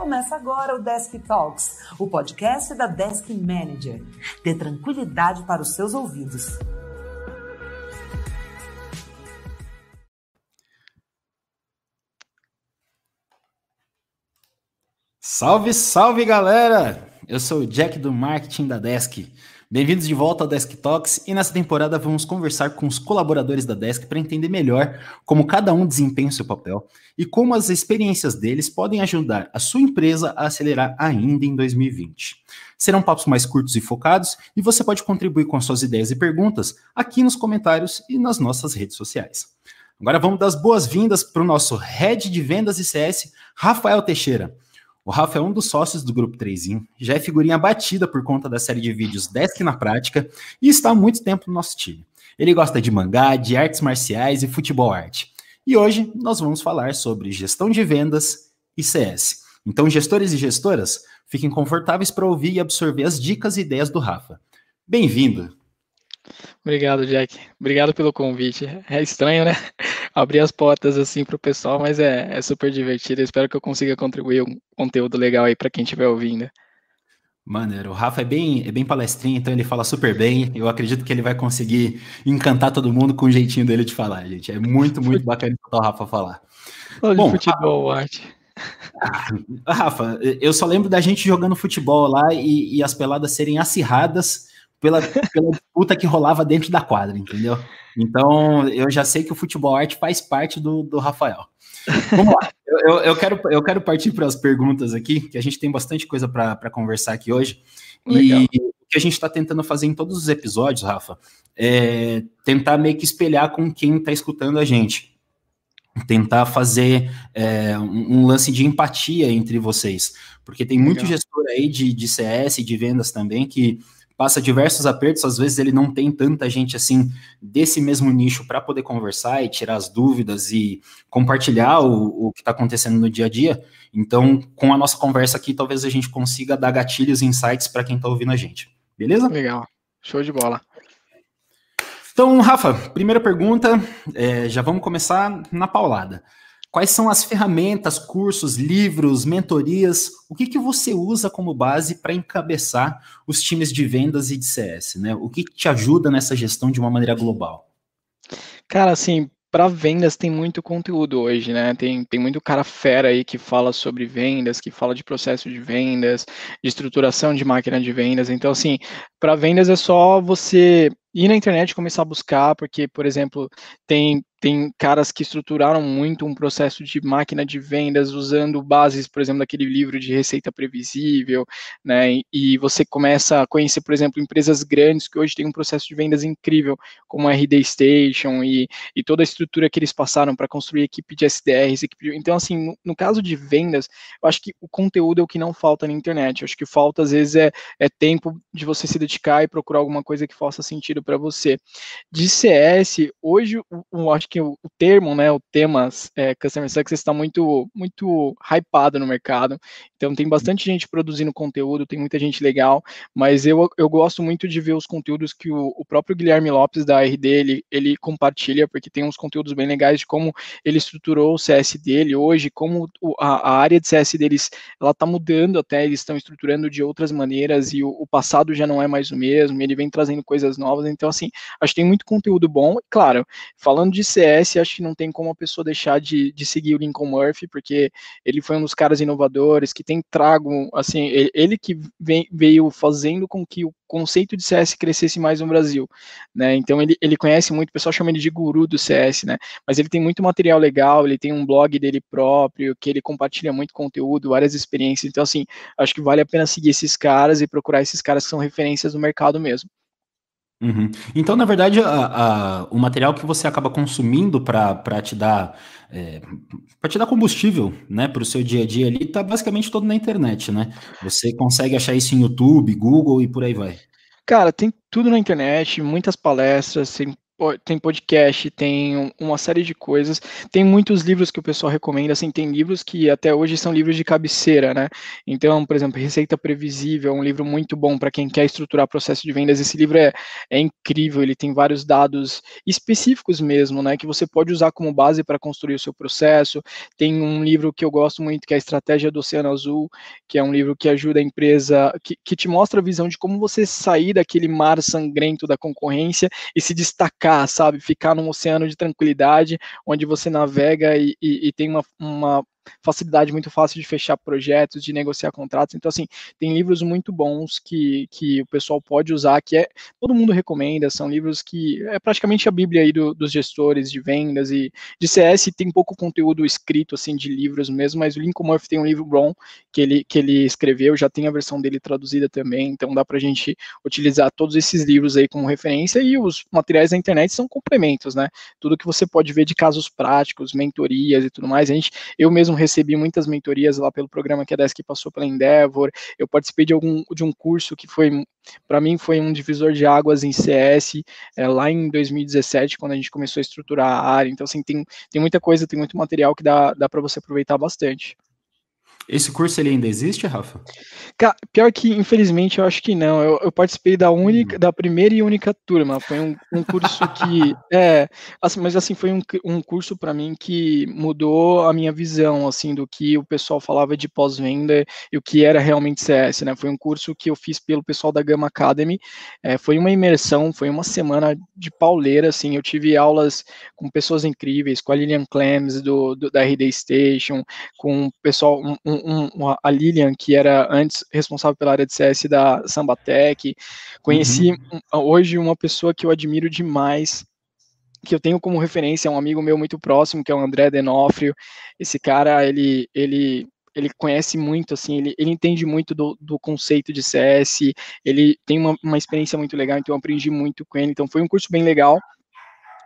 Começa agora o Desk Talks, o podcast da Desk Manager. Dê tranquilidade para os seus ouvidos. Salve, salve galera! Eu sou o Jack do marketing da Desk. Bem-vindos de volta ao Desk Talks e nessa temporada vamos conversar com os colaboradores da Desk para entender melhor como cada um desempenha o seu papel e como as experiências deles podem ajudar a sua empresa a acelerar ainda em 2020. Serão papos mais curtos e focados e você pode contribuir com suas ideias e perguntas aqui nos comentários e nas nossas redes sociais. Agora vamos dar as boas-vindas para o nosso Head de Vendas e CS, Rafael Teixeira. O Rafa é um dos sócios do Grupo 3 já é figurinha batida por conta da série de vídeos Desk na Prática e está há muito tempo no nosso time. Ele gosta de mangá, de artes marciais e futebol arte. E hoje nós vamos falar sobre gestão de vendas e CS. Então, gestores e gestoras, fiquem confortáveis para ouvir e absorver as dicas e ideias do Rafa. Bem-vindo! Obrigado, Jack. Obrigado pelo convite. É estranho, né? Abrir as portas assim para o pessoal, mas é, é super divertido. Eu espero que eu consiga contribuir um conteúdo legal aí para quem estiver ouvindo. Maneiro. O Rafa é bem, é bem palestrinho, então ele fala super bem. Eu acredito que ele vai conseguir encantar todo mundo com o jeitinho dele de falar, gente. É muito, muito bacana escutar o Rafa falar. Olha Bom, futebol, arte. Ah, Rafa, eu só lembro da gente jogando futebol lá e, e as peladas serem acirradas pela, pela disputa que rolava dentro da quadra, entendeu? Então, eu já sei que o futebol arte faz parte do, do Rafael. Vamos lá, eu, eu, quero, eu quero partir para as perguntas aqui, que a gente tem bastante coisa para conversar aqui hoje. Legal. E o que a gente está tentando fazer em todos os episódios, Rafa, é tentar meio que espelhar com quem está escutando a gente. Tentar fazer é, um, um, lance de empatia entre vocês. Porque tem muito Legal. gestor aí de, de CS, de vendas também, que passa diversos apertos, às vezes ele não tem tanta gente assim desse mesmo nicho para poder conversar e tirar as dúvidas e compartilhar o, o que está acontecendo no dia a dia. Então, com a nossa conversa aqui, talvez a gente consiga dar gatilhos e insights para quem está ouvindo a gente. Beleza? Legal. Show de bola. Então, Rafa, primeira pergunta, é, já vamos começar na paulada. Quais são as ferramentas, cursos, livros, mentorias? O que, que você usa como base para encabeçar os times de vendas e de CS? Né? O que te ajuda nessa gestão de uma maneira global? Cara, assim, para vendas tem muito conteúdo hoje, né? Tem, tem muito cara fera aí que fala sobre vendas, que fala de processo de vendas, de estruturação de máquina de vendas. Então, assim, para vendas é só você ir na internet começar a buscar, porque, por exemplo, tem tem caras que estruturaram muito um processo de máquina de vendas usando bases, por exemplo, daquele livro de receita previsível, né? E você começa a conhecer, por exemplo, empresas grandes que hoje têm um processo de vendas incrível, como a RD Station e, e toda a estrutura que eles passaram para construir equipe de SDRs. Equipe de... Então, assim, no, no, caso de vendas, eu acho que o conteúdo é o que não falta na internet. Eu acho que falta, às vezes, é, é tempo de você se dedicar e procurar alguma coisa que faça sentido para você. De CS, hoje, eu acho que o, o termo, né, o tema é, Customer Success está muito, muito hypado no mercado, então tem bastante gente produzindo conteúdo, tem muita gente legal, mas eu, eu gosto muito de ver os conteúdos que o, o próprio Guilherme Lopes da RD, ele, ele compartilha, porque tem uns conteúdos bem legais de como ele estruturou o CS dele hoje, como a, a área de CS deles, ela está mudando até, eles estão estruturando de outras maneiras e o, o passado já não é mais o mesmo, ele vem trazendo coisas novas, então assim, acho que tem muito conteúdo bom, claro, falando de CS, CS, acho que não tem como a pessoa deixar de, de seguir o Lincoln Murphy, porque ele foi um dos caras inovadores que tem trago, assim, ele, ele que vem, veio fazendo com que o conceito de CS crescesse mais no Brasil, né? Então ele, ele conhece muito, o pessoal chama ele de guru do CS, né? Mas ele tem muito material legal, ele tem um blog dele próprio, que ele compartilha muito conteúdo, várias experiências. Então, assim, acho que vale a pena seguir esses caras e procurar esses caras que são referências no mercado mesmo. Uhum. Então, na verdade, a, a, o material que você acaba consumindo para te dar é, para te dar combustível, né, para o seu dia a dia ali, está basicamente todo na internet, né? Você consegue achar isso em YouTube, Google e por aí vai. Cara, tem tudo na internet, muitas palestras, tem tem podcast, tem uma série de coisas. Tem muitos livros que o pessoal recomenda, assim, tem livros que até hoje são livros de cabeceira, né? Então, por exemplo, Receita Previsível é um livro muito bom para quem quer estruturar processo de vendas. Esse livro é, é incrível, ele tem vários dados específicos mesmo, né? Que você pode usar como base para construir o seu processo. Tem um livro que eu gosto muito, que é a Estratégia do Oceano Azul, que é um livro que ajuda a empresa, que, que te mostra a visão de como você sair daquele mar sangrento da concorrência e se destacar sabe? Ficar num oceano de tranquilidade, onde você navega e, e, e tem uma, uma facilidade muito fácil de fechar projetos, de negociar contratos. Então, assim, tem livros muito bons que, que o pessoal pode usar, que é todo mundo recomenda, são livros que é praticamente a bíblia aí do, dos gestores de vendas e de CS, tem pouco conteúdo escrito, assim, de livros mesmo, mas o Lincoln Murphy tem um livro bom que ele, que ele escreveu, já tem a versão dele traduzida também, então dá para a gente utilizar todos esses livros aí como referência e os materiais da internet são complementos, né? Tudo que você pode ver de casos práticos, mentorias e tudo mais, a gente, eu mesmo recebi muitas mentorias lá pelo programa que a Desk passou pela Endeavor, eu participei de algum de um curso que foi para mim foi um divisor de águas em CS é, lá em 2017 quando a gente começou a estruturar a área. Então assim tem, tem muita coisa, tem muito material que dá, dá para você aproveitar bastante. Esse curso ele ainda existe, Rafa? Pior que, infelizmente, eu acho que não. Eu, eu participei da única, uhum. da primeira e única turma. Foi um, um curso que é, assim, mas assim foi um, um curso para mim que mudou a minha visão, assim, do que o pessoal falava de pós-venda e o que era realmente CS, né? Foi um curso que eu fiz pelo pessoal da Gama Academy. É, foi uma imersão, foi uma semana de pauleira, assim. Eu tive aulas com pessoas incríveis, com a Lilian Clems do, do da RD Station, com o pessoal um, um, a Lilian, que era antes responsável pela área de CS da Sambatec. Conheci uhum. hoje uma pessoa que eu admiro demais, que eu tenho como referência, é um amigo meu muito próximo, que é o André Denofrio. Esse cara, ele, ele, ele conhece muito, assim, ele, ele entende muito do, do conceito de CS, ele tem uma, uma experiência muito legal, então eu aprendi muito com ele. Então foi um curso bem legal.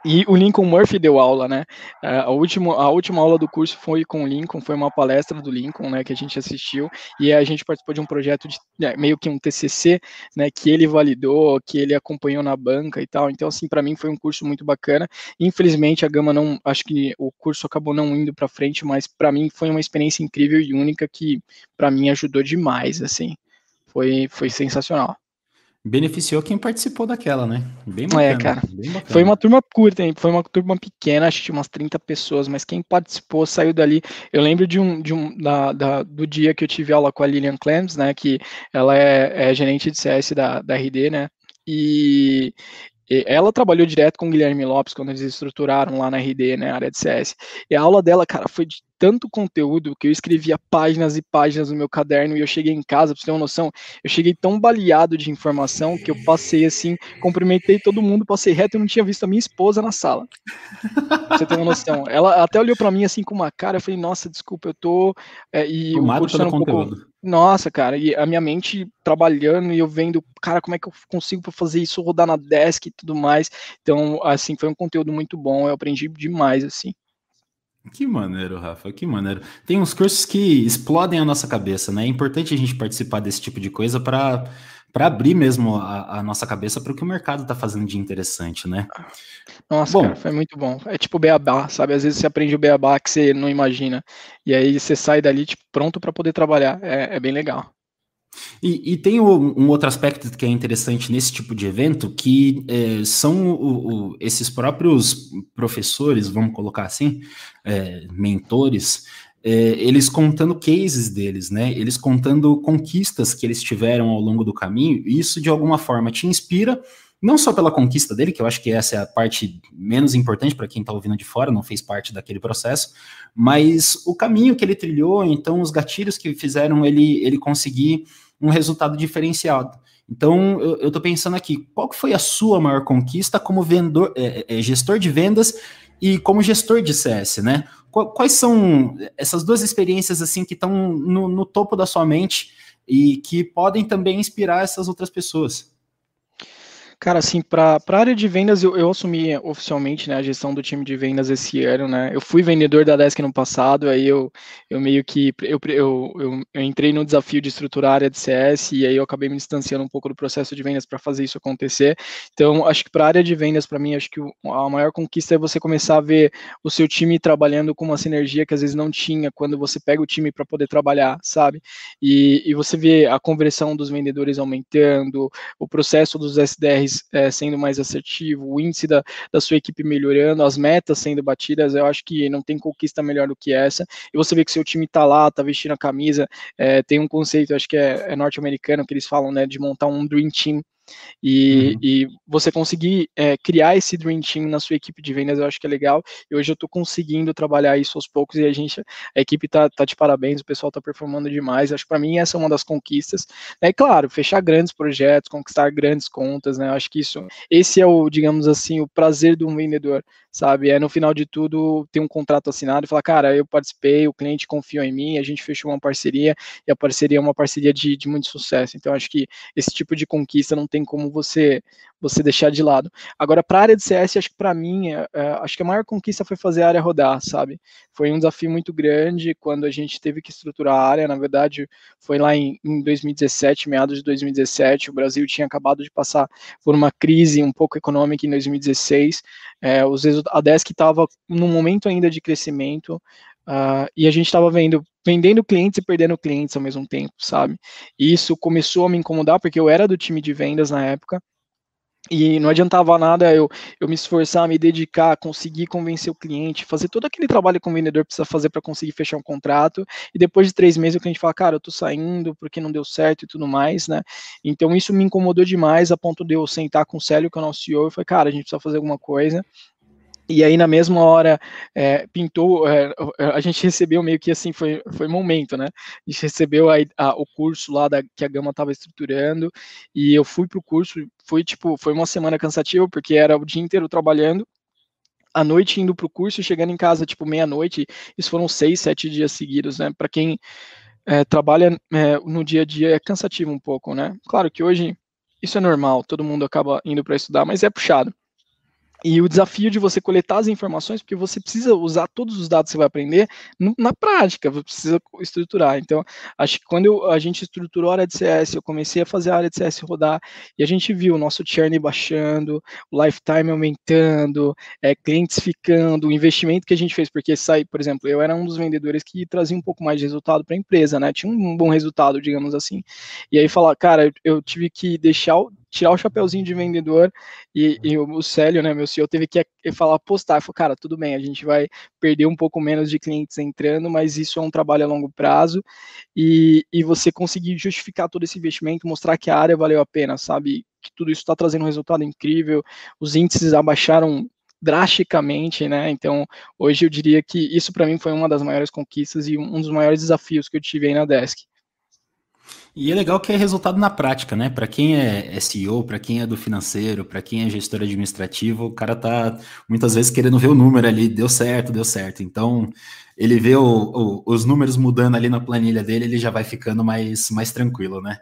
E o Lincoln Murphy deu aula, né? É, a última, a última aula do curso foi com o Lincoln, foi uma palestra do Lincoln, né, que a gente assistiu, e a gente participou de um projeto de né, meio que um TCC, né, que ele validou, que ele acompanhou na banca e tal. Então, assim, para mim foi um curso muito bacana. Infelizmente, a Gama não, acho que o curso acabou não indo para frente, mas para mim foi uma experiência incrível e única que para mim ajudou demais, assim. Foi, foi sensacional beneficiou quem participou daquela, né? Bem é, bacana. É, cara. Bacana. Foi uma turma curta, hein? foi uma turma pequena, acho que tinha umas 30 pessoas, mas quem participou saiu dali. Eu lembro de um, de um da, da, do dia que eu tive aula com a Lilian Clems, né? Que ela é, é gerente de CS da, da RD, né? E ela trabalhou direto com o Guilherme Lopes quando eles estruturaram lá na RD, né, área de CS. E a aula dela, cara, foi de tanto conteúdo que eu escrevia páginas e páginas no meu caderno e eu cheguei em casa, pra você ter uma noção, eu cheguei tão baleado de informação que eu passei assim, cumprimentei todo mundo, passei reto e não tinha visto a minha esposa na sala. pra você ter uma noção. Ela até olhou para mim assim com uma cara, eu falei, nossa, desculpa, eu tô. É, e Tomado pelo um conteúdo. Pouco... Nossa, cara, e a minha mente trabalhando e eu vendo, cara, como é que eu consigo fazer isso rodar na desk e tudo mais. Então, assim, foi um conteúdo muito bom, eu aprendi demais, assim. Que maneiro, Rafa, que maneiro. Tem uns cursos que explodem a nossa cabeça, né? É importante a gente participar desse tipo de coisa para para abrir mesmo a, a nossa cabeça para o que o mercado está fazendo de interessante, né? Nossa, bom, cara, foi muito bom. É tipo beabá, sabe? Às vezes você aprende o beabá que você não imagina. E aí você sai dali tipo, pronto para poder trabalhar. É, é bem legal. E, e tem um, outro aspecto que é interessante nesse tipo de evento, que é, são o, o, esses próprios professores, vamos colocar assim, é, mentores, é, eles contando cases deles, né? Eles contando conquistas que eles tiveram ao longo do caminho, e isso de alguma forma te inspira, não só pela conquista dele, que eu acho que essa é a parte menos importante para quem está ouvindo de fora, não fez parte daquele processo, mas o caminho que ele trilhou, então os gatilhos que fizeram ele, ele conseguir um resultado diferenciado. Então, eu estou pensando aqui, qual foi a sua maior conquista como vendedor, é, é, gestor de vendas e como gestor de CS, né? Quais são essas duas experiências assim que estão no, no topo da sua mente e que podem também inspirar essas outras pessoas? Cara, assim, para a área de vendas, eu, eu assumi oficialmente né, a gestão do time de vendas esse ano, né? Eu fui vendedor da Desk no passado, aí eu, eu meio que eu, eu, eu, eu entrei no desafio de estruturar a área de CS e aí eu acabei me distanciando um pouco do processo de vendas para fazer isso acontecer. Então, acho que para a área de vendas, para mim, acho que a maior conquista é você começar a ver o seu time trabalhando com uma sinergia que às vezes não tinha quando você pega o time para poder trabalhar, sabe? E, e você vê a conversão dos vendedores aumentando, o processo dos É, sendo mais assertivo, o índice da, da sua equipe melhorando, as metas sendo batidas, eu acho que não tem conquista melhor do que essa. E você vê que seu time está lá, está vestindo a camisa, é, tem um conceito, acho que é, é norte-americano, que eles falam, né, de montar um Dream Team, e, uhum. e você conseguir é, criar esse Dream Team na sua equipe de vendas, eu acho que é legal. E hoje eu estou conseguindo trabalhar isso aos poucos e a gente, a equipe tá, tá de parabéns, o pessoal está performando demais. Acho que para mim essa é uma das conquistas. É claro, fechar grandes projetos, conquistar grandes contas, né? Eu acho que isso, esse é o, digamos assim, o prazer de um vendedor, sabe? É no final de tudo ter um contrato assinado e falar, cara, eu participei, o cliente confiou em mim, a gente fechou uma parceria e a parceria é uma parceria de, de muito sucesso. Então acho que esse tipo de conquista não tem como você você deixar de lado. Agora, para a área de CS, acho que para mim, é, é, acho que a maior conquista foi fazer a área rodar, sabe? Foi um desafio muito grande quando a gente teve que estruturar a área. Na verdade, foi lá em, em 2017, meados de 2017. O Brasil tinha acabado de passar por uma crise um pouco econômica em 2016. É, os, a Desk estava num momento ainda de crescimento. Uh, e a gente estava vendo, vendendo clientes e perdendo clientes ao mesmo tempo, sabe? E isso começou a me incomodar, porque eu era do time de vendas na época, e não adiantava nada eu, eu me esforçar, me dedicar, conseguir convencer o cliente, fazer todo aquele trabalho que o vendedor precisa fazer para conseguir fechar um contrato, e depois de três meses o cliente fala, cara, eu tô saindo porque não deu certo e tudo mais, né? Então isso me incomodou demais a ponto de eu sentar com o Célio, que é o nosso CEO, e falei, cara, a gente precisa fazer alguma coisa. E aí, na mesma hora, é, pintou, é, a gente recebeu meio que assim, foi, foi momento, né? A gente recebeu a, a, o curso lá da, que a Gama estava estruturando, e eu fui para o curso, foi tipo, foi uma semana cansativa, porque era o dia inteiro trabalhando, à noite indo para o curso, chegando em casa, tipo, meia-noite, isso foram seis, sete dias seguidos, né? Para quem é, trabalha é, no dia a dia, é cansativo um pouco, né? Claro que hoje isso é normal, todo mundo acaba indo para estudar, mas é puxado. E o desafio de você coletar as informações, porque você precisa usar todos os dados que você vai aprender na prática, você precisa estruturar. Então, acho que quando eu, a gente estruturou a área de CS, eu comecei a fazer a área de CS rodar, e a gente viu o nosso churn baixando, o lifetime aumentando, é, clientes ficando, o investimento que a gente fez, porque sai, por exemplo, eu era um dos vendedores que trazia um pouco mais de resultado para a empresa, né? Tinha um bom resultado, digamos assim. E aí falar, cara, eu, tive que deixar o tirar o chapeuzinho de vendedor e, e o Célio, né, meu CEO, teve que falar, postar, falou, cara, tudo bem, a gente vai perder um pouco menos de clientes entrando, mas isso é um trabalho a longo prazo e, e você conseguir justificar todo esse investimento, mostrar que a área valeu a pena, sabe, que tudo isso está trazendo um resultado incrível, os índices abaixaram drasticamente, né? Então, hoje eu diria que isso para mim foi uma das maiores conquistas e um dos maiores desafios que eu tive aí na Desk. E é legal que é resultado na prática, né? Para quem é SEO, para quem é do financeiro, para quem é gestor administrativo, o cara tá muitas vezes querendo ver o número ali, deu certo, deu certo. Então, ele vê o, o, os números mudando ali na planilha dele, ele já vai ficando mais, mais tranquilo, né?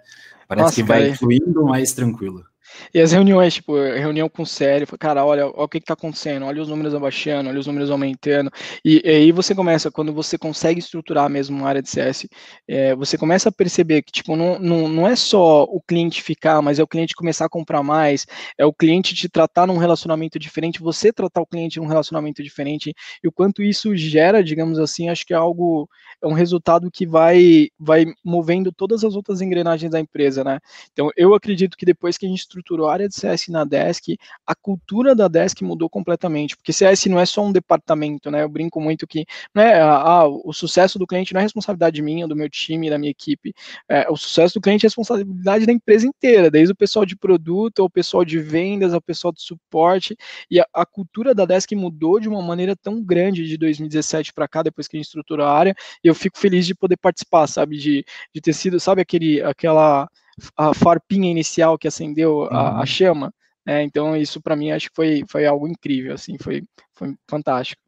Parece Nossa, que vai fluindo mais tranquilo. E as reuniões, tipo, reunião com sério, cara, olha, olha o que, que tá acontecendo, olha os números abaixando, olha os números aumentando. E, e aí você começa, quando você consegue estruturar mesmo uma área de CS, é, você começa a perceber que, tipo, não, não, não é só o cliente ficar, mas é o cliente começar a comprar mais, é o cliente te tratar num relacionamento diferente, você tratar o cliente num relacionamento diferente, e o quanto isso gera, digamos assim, acho que é algo, é um resultado que vai, vai movendo todas as outras engrenagens da empresa, né? Então, eu acredito que depois que a gente estruturou a área de CS na Desk, a cultura da Desk mudou completamente, porque CS não é só um departamento, né? Eu brinco muito que não é, ah, o sucesso do cliente não é responsabilidade minha, do meu time, da minha equipe. É, o sucesso do cliente é responsabilidade da empresa inteira, desde o pessoal de produto, ao pessoal de vendas, ao pessoal de suporte. E a, a cultura da Desk mudou de uma maneira tão grande de 2017 para cá, depois que a gente estruturou a área, e eu fico feliz de poder participar, sabe? De, de ter sido, sabe, aquele, aquela a farpinha inicial que acendeu a, a uhum. chama. É, então isso para mim acho que foi, foi algo incrível, assim, foi, foi fantástico.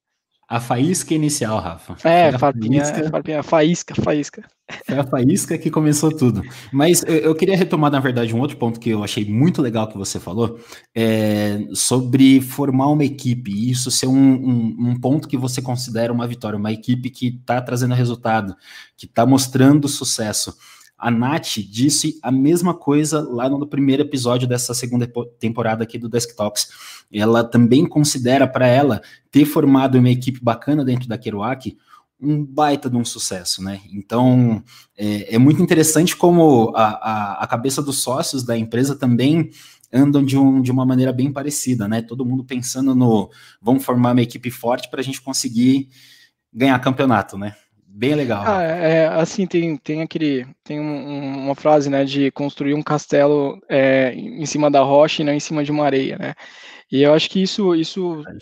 A faísca inicial, Rafa. É, farpinha, faísca. farpinha, faísca, faísca. Foi a faísca que começou tudo. Mas eu, eu, queria retomar, na verdade, um outro ponto que eu achei muito legal que você falou, é sobre formar uma equipe, e isso ser um, um, um ponto que você considera uma vitória, uma equipe que está trazendo resultado, que está mostrando sucesso. A Nath disse a mesma coisa lá no primeiro episódio dessa segunda temporada aqui do Desktops. Ela também considera para ela ter formado uma equipe bacana dentro da Kerouac um baita de um sucesso, né? Então é, é muito interessante como a, a, a, cabeça dos sócios da empresa também andam de, um, de uma maneira bem parecida, né? Todo mundo pensando no vamos formar uma equipe forte para a gente conseguir ganhar campeonato, né? Bem legal. Ah, é, assim, tem, tem aquele. Tem um, uma frase, né, de construir um castelo é, em cima da rocha e não em cima de uma areia, né? E eu acho que isso, isso é,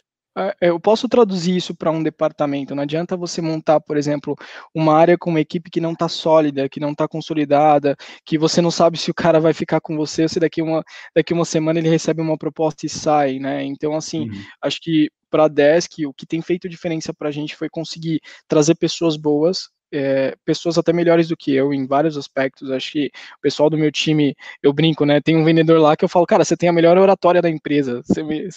eu posso traduzir isso para um departamento. Não adianta você montar, por exemplo, uma área com uma equipe que não está sólida, que não está consolidada, que você não sabe se o cara vai ficar com você, ou se daqui uma, daqui uma semana ele recebe uma proposta e sai, né? Então, assim, uhum. acho que para a Desk, o que tem feito diferença para a gente foi conseguir trazer pessoas boas, é, pessoas até melhores do que eu em vários aspectos. Acho que o pessoal do meu time, eu brinco, né? Tem um vendedor lá que eu falo, cara, você tem a melhor oratória da empresa. Você me,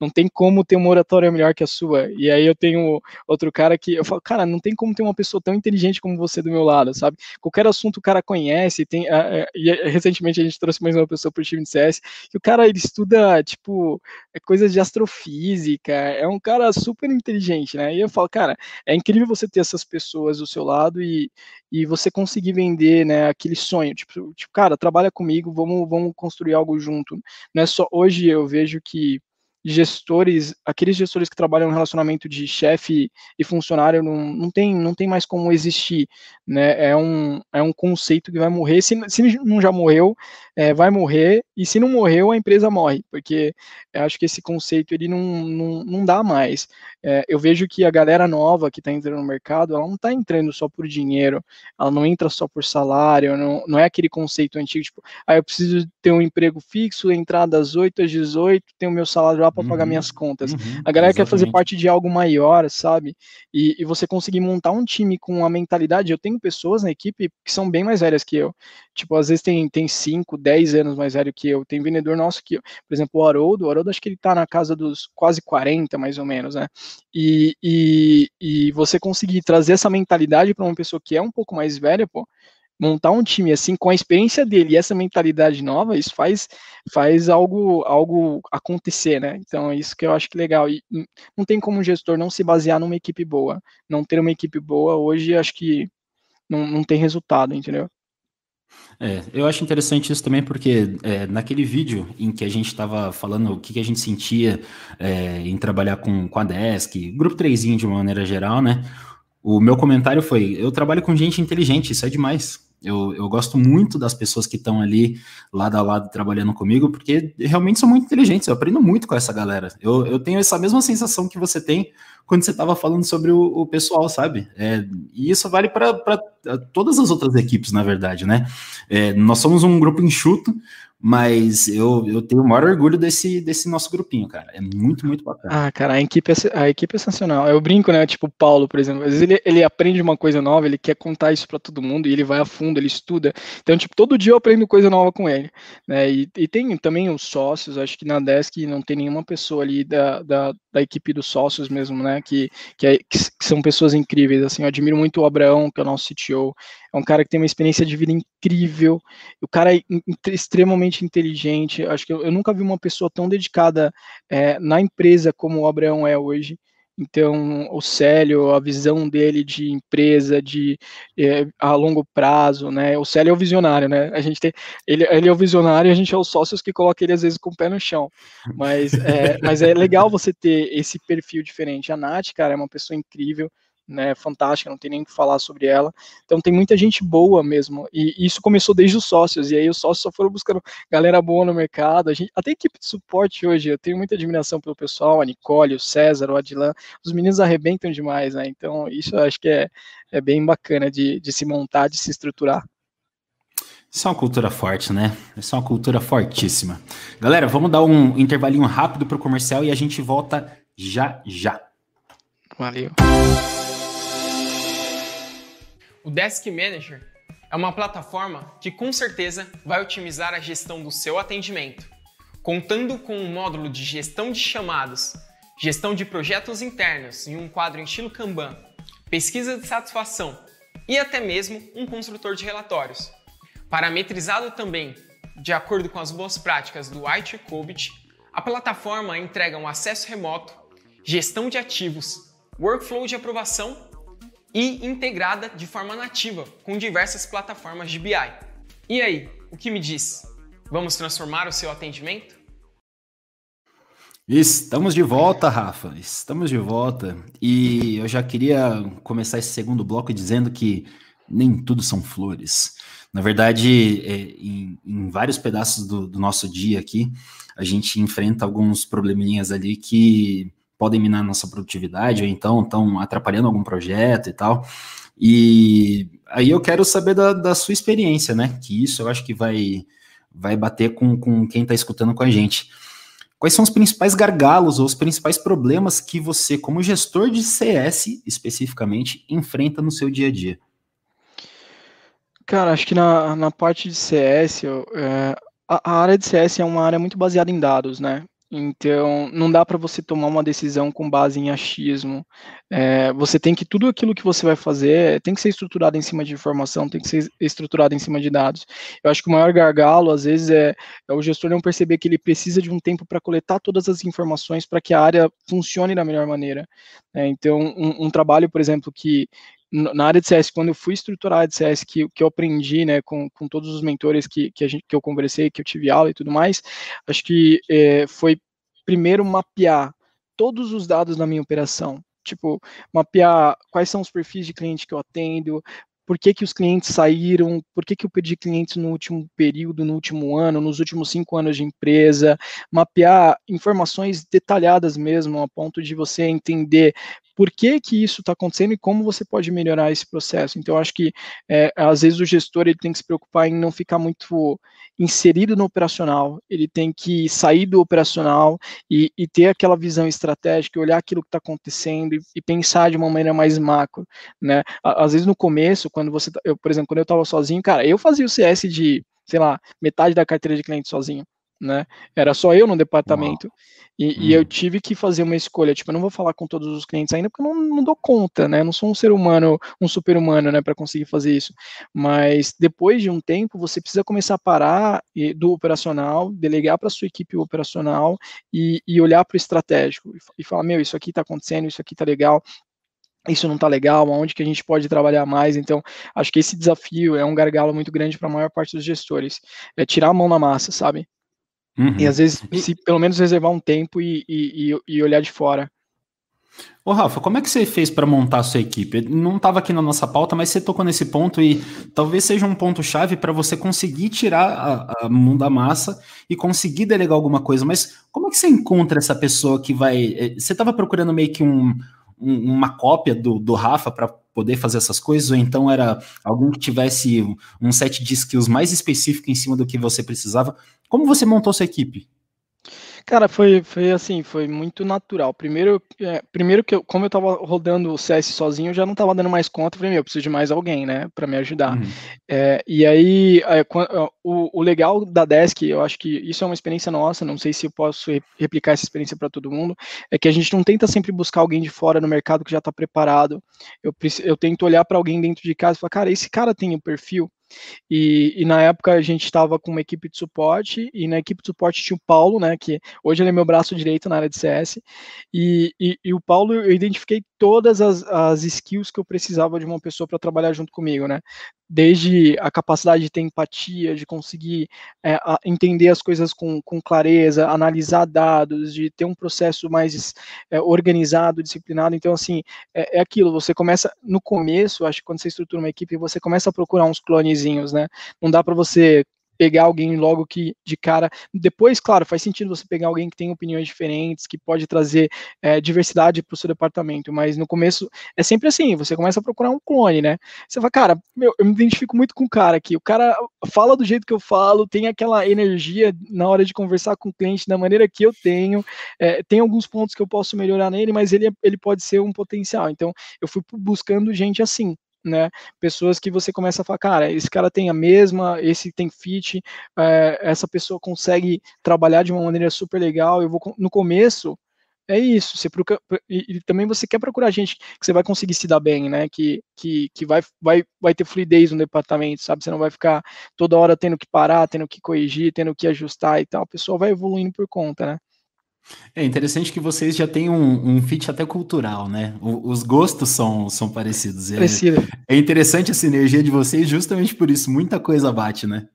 não tem como ter uma oratória melhor que a sua. E aí eu tenho outro cara que eu falo, cara, não tem como ter uma pessoa tão inteligente como você do meu lado, sabe? Qualquer assunto o cara conhece. Tem, e recentemente a gente trouxe mais uma pessoa para o time de CS que o cara ele estuda tipo é coisas de astrofísica. É um cara super inteligente, né? E eu falo, cara, é incrível você ter essas pessoas do seu lado lado e, e você conseguir vender, né, aquele sonho, tipo, tipo, cara, trabalha comigo, vamos, vamos construir algo junto. Não é só hoje eu vejo que gestores, aqueles gestores que trabalham no relacionamento de chefe e funcionário não, não, tem, não tem mais como existir, né? É um, é um conceito que vai morrer. Se, se não já morreu, é, vai morrer, e se não morreu, a empresa morre, porque eu acho que esse conceito ele não, não, não dá mais. É, eu vejo que a galera nova que está entrando no mercado, ela não está entrando só por dinheiro, ela não entra só por salário, não, não é aquele conceito antigo, tipo, ah, eu preciso ter um emprego fixo, entrar das 8 às 18, ter o meu salário lá para uhum, pagar minhas contas. Uhum, a galera exatamente. quer fazer parte de algo maior, sabe? E, e, você conseguir montar um time com a mentalidade. Eu tenho pessoas na equipe que são bem mais velhas que eu. Tipo, às vezes tem, tem 5, 10 anos mais velho que eu. Tem vendedor nosso que, por exemplo, o Haroldo. O Haroldo acho que ele tá na casa dos quase 40, mais ou menos, né? E, e, e você conseguir trazer essa mentalidade para uma pessoa que é um pouco mais velha, pô, montar um time assim com a experiência dele e essa mentalidade nova, isso faz faz algo algo acontecer, né? Então isso que eu acho que legal e não tem como um gestor não se basear numa equipe boa, não ter uma equipe boa hoje acho que não, não tem resultado, entendeu? É, eu acho interessante isso também porque é, naquele vídeo em que a gente estava falando o que, que, a gente sentia é, em trabalhar com, com a Desk, grupo 3 de uma maneira geral, né? O meu comentário foi: eu trabalho com gente inteligente, isso é demais. Eu, eu gosto muito das pessoas que estão ali lado a lado trabalhando comigo, porque realmente são muito inteligentes. Eu aprendo muito com essa galera. Eu, eu tenho essa mesma sensação que você tem quando você estava falando sobre o, o pessoal, sabe? É, e isso vale para todas as outras equipes, na verdade, né? É, nós somos um grupo enxuto, mas eu, eu tenho o maior orgulho desse, desse nosso grupinho, cara. É muito, muito bacana. Ah, cara, a equipe é, a equipe é sensacional. Eu brinco, né? Tipo, o Paulo, por exemplo, às vezes ele, ele aprende uma coisa nova, ele quer contar isso para todo mundo e ele vai a fundo, ele estuda. Então, tipo, todo dia eu aprendo coisa nova com ele. Né? E, e tem também os sócios, acho que na Desk não tem nenhuma pessoa ali da, da, da equipe dos sócios mesmo, né? Que, que, é, que, são pessoas incríveis. Assim, eu admiro muito o Abraão, que é o nosso CTO. É um cara que tem uma experiência de vida incrível. O cara é extremamente inteligente. Acho que eu, eu nunca vi uma pessoa tão dedicada é, na empresa como o Abraão é hoje. Então, o Célio, a visão dele de empresa, de é, a longo prazo, né? O Célio é o visionário, né? A gente tem, ele, ele é o visionário e a gente é os sócios que coloca ele às vezes com o pé no chão. Mas é, mas é legal você ter esse perfil diferente. A Nath, cara, é uma pessoa incrível né, fantástica, não tem nem o que falar sobre ela. Então tem muita gente boa mesmo. E isso começou desde os sócios, e aí os sócios só foram buscando galera boa no mercado. A gente, até a equipe de suporte hoje, eu tenho muita admiração pelo pessoal, a Nicole, o César, o Adilan, os meninos arrebentam demais, né? Então isso eu acho que é, é bem bacana de, de se montar, de se estruturar. Isso é uma cultura forte, né? Isso é uma cultura fortíssima. Galera, vamos dar um intervalinho rápido para o comercial e a gente volta já já. Valeu. O Desk Manager é uma plataforma que com certeza vai otimizar a gestão do seu atendimento, contando com um módulo de gestão de chamados, gestão de projetos internos em um quadro em estilo Kanban, pesquisa de satisfação e até mesmo um construtor de relatórios. Parametrizado também de acordo com as boas práticas do IT COVID, a plataforma entrega um acesso remoto, gestão de ativos, workflow de aprovação e integrada de forma nativa com diversas plataformas de BI. E aí, o que me diz? Vamos transformar o seu atendimento? Estamos de volta, Rafa. Estamos de volta. E eu já queria começar esse segundo bloco dizendo que nem tudo são flores. Na verdade, é, em, em, vários pedaços do, do, nosso dia aqui, a gente enfrenta alguns probleminhas ali que podem minar nossa produtividade, ou então estão atrapalhando algum projeto e tal. E aí eu quero saber da, da, sua experiência, né? Que isso eu acho que vai, vai bater com, com quem está escutando com a gente. Quais são os principais gargalos ou os principais problemas que você, como gestor de CS especificamente, enfrenta no seu dia a dia? Cara, acho que na, na parte de CS, é, a, a área de CS é uma área muito baseada em dados, né? Então, não dá para você tomar uma decisão com base em achismo. É, você tem que, tudo aquilo que você vai fazer tem que ser estruturado em cima de informação, tem que ser estruturado em cima de dados. Eu acho que o maior gargalo, às vezes, é, é o gestor não perceber que ele precisa de um tempo para coletar todas as informações para que a área funcione da melhor maneira. É, então, um, um trabalho, por exemplo, que, na área de CS, quando eu fui estruturar a área de CS, que, que eu aprendi, né, com, com todos os mentores que, que, a gente, que eu conversei, que eu tive aula e tudo mais, acho que é, foi primeiro mapear todos os dados da minha operação. Tipo, mapear quais são os perfis de cliente que eu atendo, por que, que os clientes saíram, por que, que eu perdi clientes no último período, no último ano, nos últimos cinco anos de empresa, mapear informações detalhadas mesmo, a ponto de você entender por que, que isso está acontecendo e como você pode melhorar esse processo. Então, acho que é, às vezes o gestor ele tem que se preocupar em não ficar muito inserido no operacional, ele tem que sair do operacional e, e ter aquela visão estratégica, olhar aquilo que está acontecendo e, e, pensar de uma maneira mais macro, né? Às vezes no começo, quando você, tá, eu, por exemplo, quando eu estava sozinho, cara, eu fazia o CS de, sei lá, metade da carteira de cliente sozinho né? Era só eu no departamento. E, hum. e, eu hum. tive que fazer uma escolha. Tipo, eu não vou falar com todos os clientes ainda, porque eu não, não dou conta, né? Eu não sou um ser humano, um super humano, né, para conseguir fazer isso. Mas depois de um tempo, você precisa começar a parar do operacional, delegar para sua equipe operacional e, e olhar para o estratégico e falar: meu, isso aqui está acontecendo, isso aqui está legal, isso não está legal, aonde que a gente pode trabalhar mais. Então, acho que esse desafio é um gargalo muito grande para a maior parte dos gestores. É tirar a mão na massa, sabe? Uhum. E às vezes, se pelo menos reservar um tempo e, e, e olhar de fora. Ô Rafa, como é que você fez para montar a sua equipe? Não estava aqui na nossa pauta, mas você tocou nesse ponto e talvez seja um ponto chave para você conseguir tirar a, a mão da massa e conseguir delegar alguma coisa. Mas como é que você encontra essa pessoa que vai? Eh, você estava procurando meio que um, um, uma cópia do, do Rafa para poder fazer essas coisas, ou então era alguém que tivesse um set de skills mais específico em cima do que você precisava. Como você montou sua equipe? Cara, foi, foi assim, foi muito natural. Primeiro, é, primeiro que eu, como eu tava rodando o CS sozinho, eu já não tava dando mais conta. falei, meu, eu preciso de mais alguém, né, para me ajudar. Uhum. É, e aí, é, o, o, legal da Desk, eu acho que isso é uma experiência nossa, não sei se eu posso replicar essa experiência para todo mundo, é que a gente não tenta sempre buscar alguém de fora no mercado que já está preparado. Eu, eu tento olhar para alguém dentro de casa e falar, cara, esse cara tem o um perfil e, e, na época a gente estava com uma equipe de suporte, e na equipe de suporte tinha o Paulo, né, que hoje ele é meu braço direito na área de CS, e, e, e o Paulo, eu identifiquei todas as, as skills que eu precisava de uma pessoa para trabalhar junto comigo, né, desde a capacidade de ter empatia, de conseguir é, entender as coisas com, com, clareza, analisar dados, de ter um processo mais é, organizado, disciplinado. Então, assim, é, é, aquilo, você começa, no começo, acho que quando você estrutura uma equipe, você começa a procurar uns clonezinhos, né? Não dá para você pegar alguém logo que de cara. Depois, claro, faz sentido você pegar alguém que tem opiniões diferentes, que pode trazer é, diversidade para o seu departamento, mas no começo é sempre assim: você começa a procurar um clone, né? Você fala, cara, meu, eu me identifico muito com o cara aqui. O cara fala do jeito que eu falo, tem aquela energia na hora de conversar com o cliente da maneira que eu tenho. É, tem alguns pontos que eu posso melhorar nele, mas ele, ele pode ser um potencial. Então, eu fui buscando gente assim. Né? Pessoas que você começa a falar, cara, esse cara tem a mesma, esse tem fit, é, essa pessoa consegue trabalhar de uma maneira super legal. Eu vou no começo é isso. Você procura, e, e, também você quer procurar gente que você vai conseguir se dar bem, né? Que, que, que vai, vai, vai ter fluidez no departamento, sabe? Você não vai ficar toda hora tendo que parar, tendo que corrigir, tendo que ajustar e tal. A pessoa vai evoluindo por conta, né? É interessante que vocês já têm um, um fit até cultural, né? O, os gostos são, são parecidos. É, é interessante a sinergia de vocês justamente por isso. Muita coisa bate, né?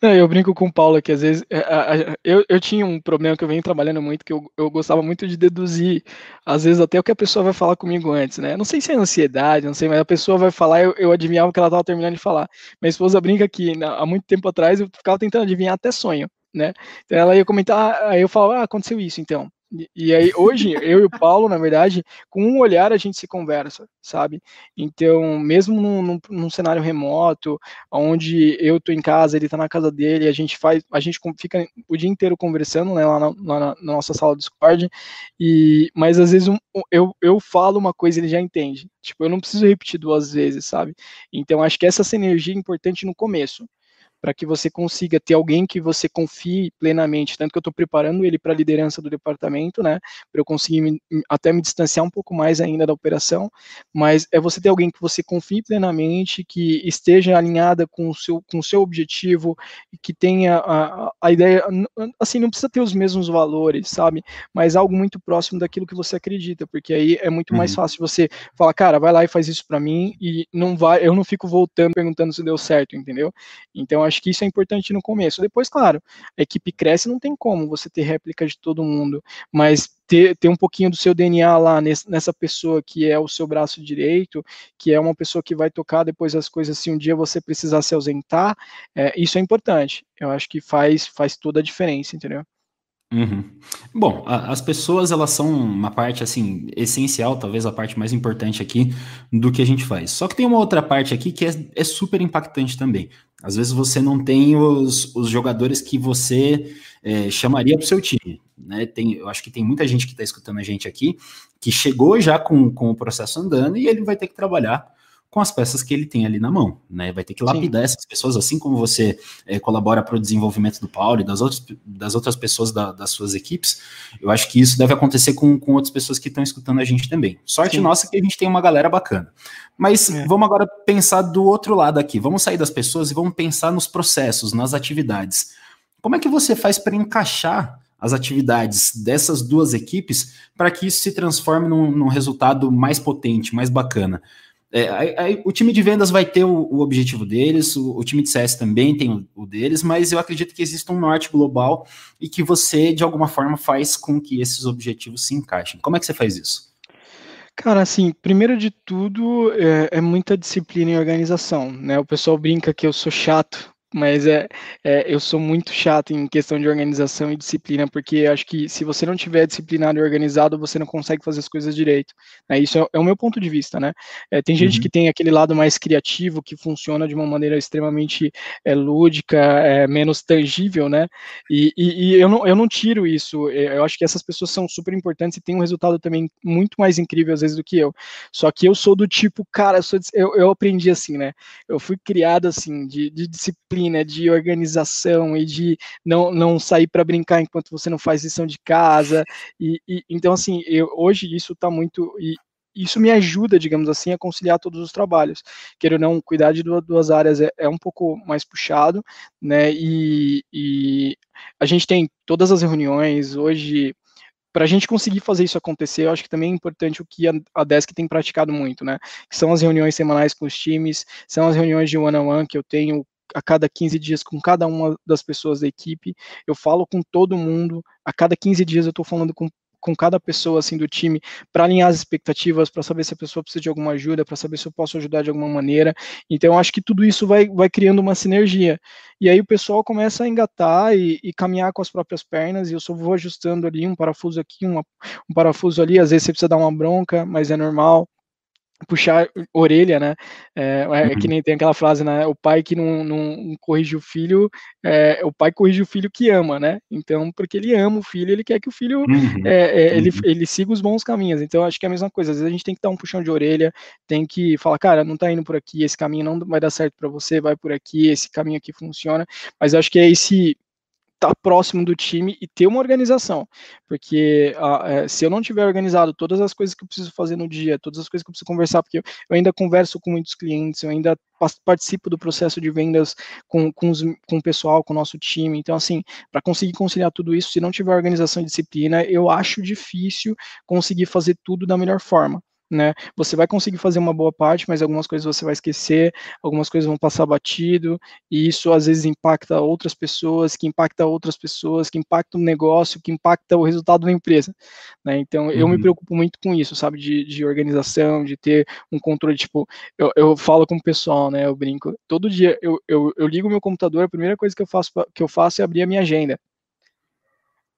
Não, eu brinco com o Paulo que às vezes é, eu, eu tinha um problema que eu venho trabalhando muito, que eu, eu gostava muito de deduzir, às vezes até o que a pessoa vai falar comigo antes, né? Não sei se é ansiedade, não sei, mas a pessoa vai falar, eu, eu adivinhava o que ela estava terminando de falar. Minha esposa brinca que há muito tempo atrás eu ficava tentando adivinhar até sonho, né? Então ela ia comentar, aí eu falava, ah, aconteceu isso então. E, aí, hoje, eu e o Paulo, na verdade, com um olhar a gente se conversa, sabe? Então, mesmo num, num, num cenário remoto, onde eu tô em casa, ele tá na casa dele, a gente faz, a gente fica o dia inteiro conversando, né, lá na, lá na nossa sala do Discord, e, mas às vezes um, eu, eu falo uma coisa e ele já entende. Tipo, eu não preciso repetir duas vezes, sabe? Então, acho que essa sinergia é importante no começo para que você consiga ter alguém que você confie plenamente, tanto que eu estou preparando ele para a liderança do departamento, né, para eu conseguir me, até me distanciar um pouco mais ainda da operação, mas é você ter alguém que você confie plenamente, que esteja alinhada com o seu, com o seu objetivo, que tenha a, a ideia, assim, não precisa ter os mesmos valores, sabe, mas algo muito próximo daquilo que você acredita, porque aí é muito uhum. mais fácil você falar, cara, vai lá e faz isso para mim, e não vai, eu não fico voltando perguntando se deu certo, entendeu? Então, acho que isso é importante no começo. Depois, claro, a equipe cresce, não tem como você ter réplica de todo mundo, mas ter, ter um pouquinho do seu DNA lá nesse, nessa pessoa que é o seu braço direito, que é uma pessoa que vai tocar depois as coisas se um dia você precisar se ausentar, é, isso é importante. Eu acho que faz, faz toda a diferença, entendeu? Uhum. Bom, a, as pessoas elas são uma parte assim essencial, talvez a parte mais importante aqui do que a gente faz. Só que tem uma outra parte aqui que é, é super impactante também. Às vezes você não tem os, os jogadores que você é, chamaria para o seu time. Né? Tem, eu acho que tem muita gente que está escutando a gente aqui que chegou já com, com o processo andando e ele vai ter que trabalhar com as peças que ele tem ali na mão, né? Vai ter que lapidar Sim. essas pessoas, assim como você é, colabora para o desenvolvimento do Paulo e das outras, das outras pessoas da, das suas equipes. Eu acho que isso deve acontecer com, com outras pessoas que estão escutando a gente também. Sorte Sim. nossa que a gente tem uma galera bacana. Mas é. vamos agora pensar do outro lado aqui. Vamos sair das pessoas e vamos pensar nos processos, nas atividades. Como é que você faz para encaixar as atividades dessas duas equipes para que isso se transforme num, num resultado mais potente, mais bacana? É, aí, aí, o time de vendas vai ter o, o objetivo deles, o, o, time de CS também tem o, o, deles, mas eu acredito que existe um norte global e que você, de alguma forma, faz com que esses objetivos se encaixem. Como é que você faz isso? Cara, assim, primeiro de tudo, é, é muita disciplina e organização, né? O pessoal brinca que eu sou chato mas é, é, eu sou muito chato em questão de organização e disciplina, porque acho que se você não tiver disciplinado e organizado, você não consegue fazer as coisas direito. Né? Isso é, é, o meu ponto de vista, né? É, tem gente uhum. que tem aquele lado mais criativo, que funciona de uma maneira extremamente é, lúdica, é, menos tangível, né? E, e, e, eu, não, eu não tiro isso. É, eu acho que essas pessoas são super importantes e têm um resultado também muito mais incrível às vezes do que eu. Só que eu sou do tipo, cara, eu, sou, eu, eu aprendi assim, né? Eu fui criado assim, de, de disciplina disciplina, de organização e de não, não sair para brincar enquanto você não faz lição de casa. E, e então, assim, eu, hoje isso está muito. E, isso me ajuda, digamos assim, a conciliar todos os trabalhos. Quero não, cuidar de duas áreas é, é um pouco mais puxado, né? E, e, a gente tem todas as reuniões hoje. Para a gente conseguir fazer isso acontecer, eu acho que também é importante o que a, a Desk tem praticado muito, né? Que são as reuniões semanais com os times, são as reuniões de one-on-one -on -one que eu tenho a cada 15 dias com cada uma das pessoas da equipe, eu falo com todo mundo, a cada 15 dias eu estou falando com, com cada pessoa assim do time para alinhar as expectativas, para saber se a pessoa precisa de alguma ajuda, para saber se eu posso ajudar de alguma maneira. Então, acho que tudo isso vai, vai criando uma sinergia. E aí o pessoal começa a engatar e, e caminhar com as próprias pernas, e eu só vou ajustando ali um parafuso aqui, um parafuso ali, às vezes você precisa dar uma bronca, mas é normal puxar orelha, né? É, é Uhum. que nem tem aquela frase, né? O pai que não, não corrige o filho, é, o pai corrige o filho que ama, né? Então, porque ele ama o filho, ele quer que o filho Uhum. é, é, ele, Uhum. ele siga os bons caminhos. Então, acho que é a mesma coisa. Às vezes a gente tem que dar um puxão de orelha, tem que falar, cara, não tá indo por aqui, esse caminho não vai dar certo para você, vai por aqui, esse caminho aqui funciona. Mas acho que é esse estar tá próximo do time e ter uma organização, porque uh, se eu não tiver organizado todas as coisas que eu preciso fazer no dia, todas as coisas que eu preciso conversar, porque eu, eu ainda converso com muitos clientes, eu ainda participo do processo de vendas com, com, os, com o pessoal, com o nosso time, então assim, para conseguir conciliar tudo isso, se não tiver organização e disciplina, eu acho difícil conseguir fazer tudo da melhor forma né? Você vai conseguir fazer uma boa parte, mas algumas coisas você vai esquecer, algumas coisas vão passar batido, e isso às vezes impacta outras pessoas, que impacta outras pessoas, que impacta o negócio, que impacta o resultado da empresa, né? Então eu me Uhum. preocupo muito com isso, sabe? De, de organização, de ter um controle, tipo, eu, eu falo com o pessoal, né? Eu brinco, todo dia eu, eu, eu ligo meu computador, a primeira coisa que eu faço, que eu faço é abrir a minha agenda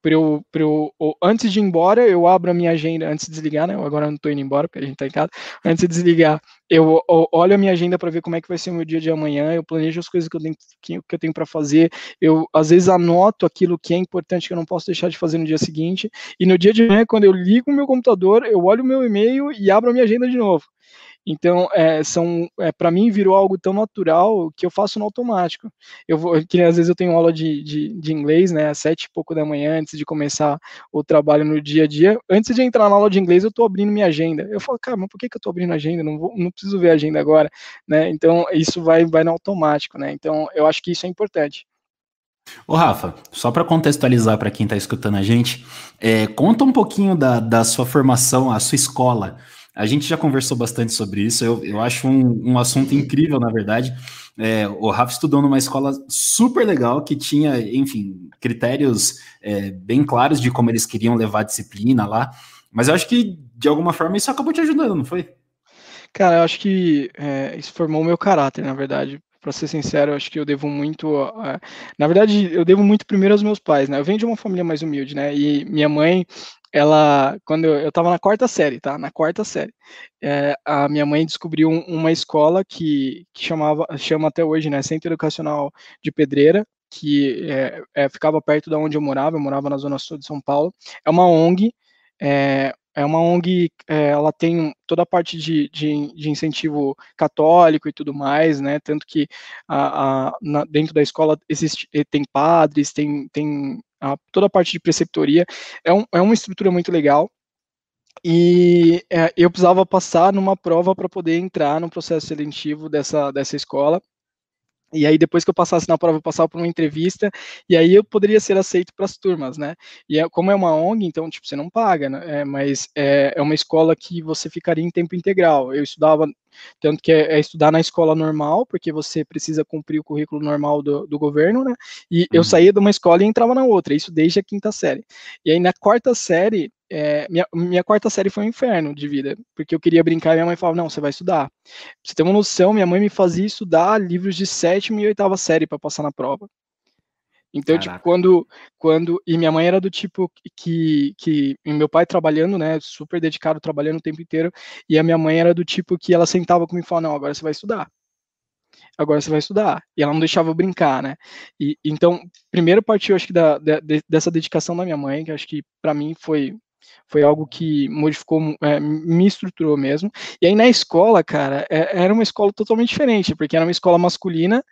para eu, pra eu antes de ir embora, eu abro a minha agenda, antes de desligar, né? Agora eu não estou indo embora, porque a gente está em casa. Antes de desligar, eu, eu olho a minha agenda para ver como é que vai ser o meu dia de amanhã, eu planejo as coisas que eu tenho, que, que eu tenho para fazer, eu às vezes anoto aquilo que é importante que eu não posso deixar de fazer no dia seguinte, e no dia de amanhã, quando eu ligo o meu computador, eu olho o meu e-mail e abro a minha agenda de novo. Então, é, são, é, para mim virou algo tão natural que eu faço no automático. Eu vou, que às vezes eu tenho aula de, de, de, inglês, né, às sete e pouco da manhã, antes de começar o trabalho no dia a dia. Antes de entrar na aula de inglês, eu estou abrindo minha agenda. Eu falo, cara, mas por que, que eu estou abrindo a agenda? Não, vou, não preciso ver a agenda agora, né? Então, isso vai, vai no automático, né? Então, eu acho que isso é importante. Ô Rafa, só para contextualizar para quem está escutando a gente, é, conta um pouquinho da, da sua formação, a sua escola. A gente já conversou bastante sobre isso, eu, eu acho um, um assunto incrível, na verdade. É, o Rafa estudou numa escola super legal que tinha, enfim, critérios é, bem claros de como eles queriam levar a disciplina lá. Mas eu acho que, de alguma forma, isso acabou te ajudando, não foi? Cara, eu acho que é, isso formou o meu caráter, na verdade. Para ser sincero, eu acho que eu devo muito. A... Na verdade, eu devo muito primeiro aos meus pais, né? Eu venho de uma família mais humilde, né? E minha mãe, ela, quando eu, eu tava na quarta série, tá? Na quarta série, é, a minha mãe descobriu um, uma escola que, que chamava, chama até hoje, né? Centro Educacional de Pedreira, que é, é, ficava perto da onde eu morava, eu morava na zona sul de São Paulo. É uma ONG, é, é uma ONG, é, ela tem toda a parte de, de, de, incentivo católico e tudo mais, né? Tanto que a, a, na, dentro da escola existe, tem padres, tem, tem a, toda a parte de preceptoria. É, um, é uma estrutura muito legal. E é, eu precisava passar numa prova para poder entrar no processo seletivo dessa, dessa escola. E aí, depois que eu passasse na prova, eu passava por uma entrevista, e aí eu poderia ser aceito para as turmas, né? E é, como é uma ONG, então, tipo, você não paga, né? É, mas é, é, uma escola que você ficaria em tempo integral. Eu estudava, tanto que é, é, estudar na escola normal, porque você precisa cumprir o currículo normal do, do governo, né? E uhum. eu saía de uma escola e entrava na outra, isso desde a quinta série. E aí, na quarta série, é, minha, minha, quarta série foi um inferno de vida, porque eu queria brincar e minha mãe falava, não, você vai estudar. Pra você ter uma noção, minha mãe me fazia estudar livros de sétima e oitava série para passar na prova. Então, Caraca. tipo, quando, quando. E minha mãe era do tipo que, que. E meu pai trabalhando, né? Super dedicado, trabalhando o tempo inteiro. E a minha mãe era do tipo que ela sentava comigo e falava: Não, agora você vai estudar. Agora você vai estudar. E ela não deixava eu brincar, né? E, então, primeiro partiu, acho que, da, da, dessa dedicação da minha mãe, que acho que para mim foi foi algo que modificou, é, me estruturou mesmo. E aí na escola, cara, é, era uma escola totalmente diferente, porque era uma escola masculina,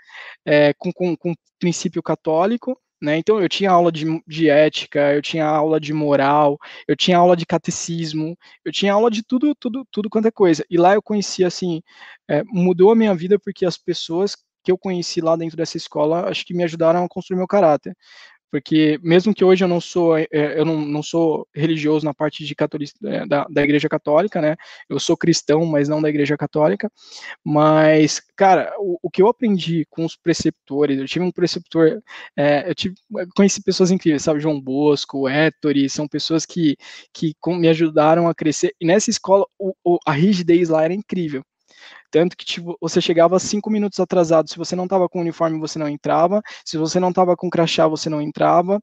é, com, com, com princípio católico, né? Então eu tinha aula de, de, ética, eu tinha aula de moral, eu tinha aula de catecismo, eu tinha aula de tudo, tudo, tudo quanto é coisa. E lá eu conheci assim, é, mudou a minha vida porque as pessoas que eu conheci lá dentro dessa escola, acho que me ajudaram a construir meu caráter porque mesmo que hoje eu não sou eu não, não sou religioso na parte de catolic, da, da igreja católica, né? Eu sou cristão, mas não da igreja católica. Mas, cara, o, o que eu aprendi com os preceptores, eu tive um preceptor, é, eu tive, conheci pessoas incríveis, sabe, João Bosco, Ettore, são pessoas que, que me ajudaram a crescer. E nessa escola, o, o, a rigidez lá era incrível Tanto que tipo, você chegava cinco minutos atrasado, se você não estava com uniforme, você não entrava, se você não estava com crachá, você não entrava,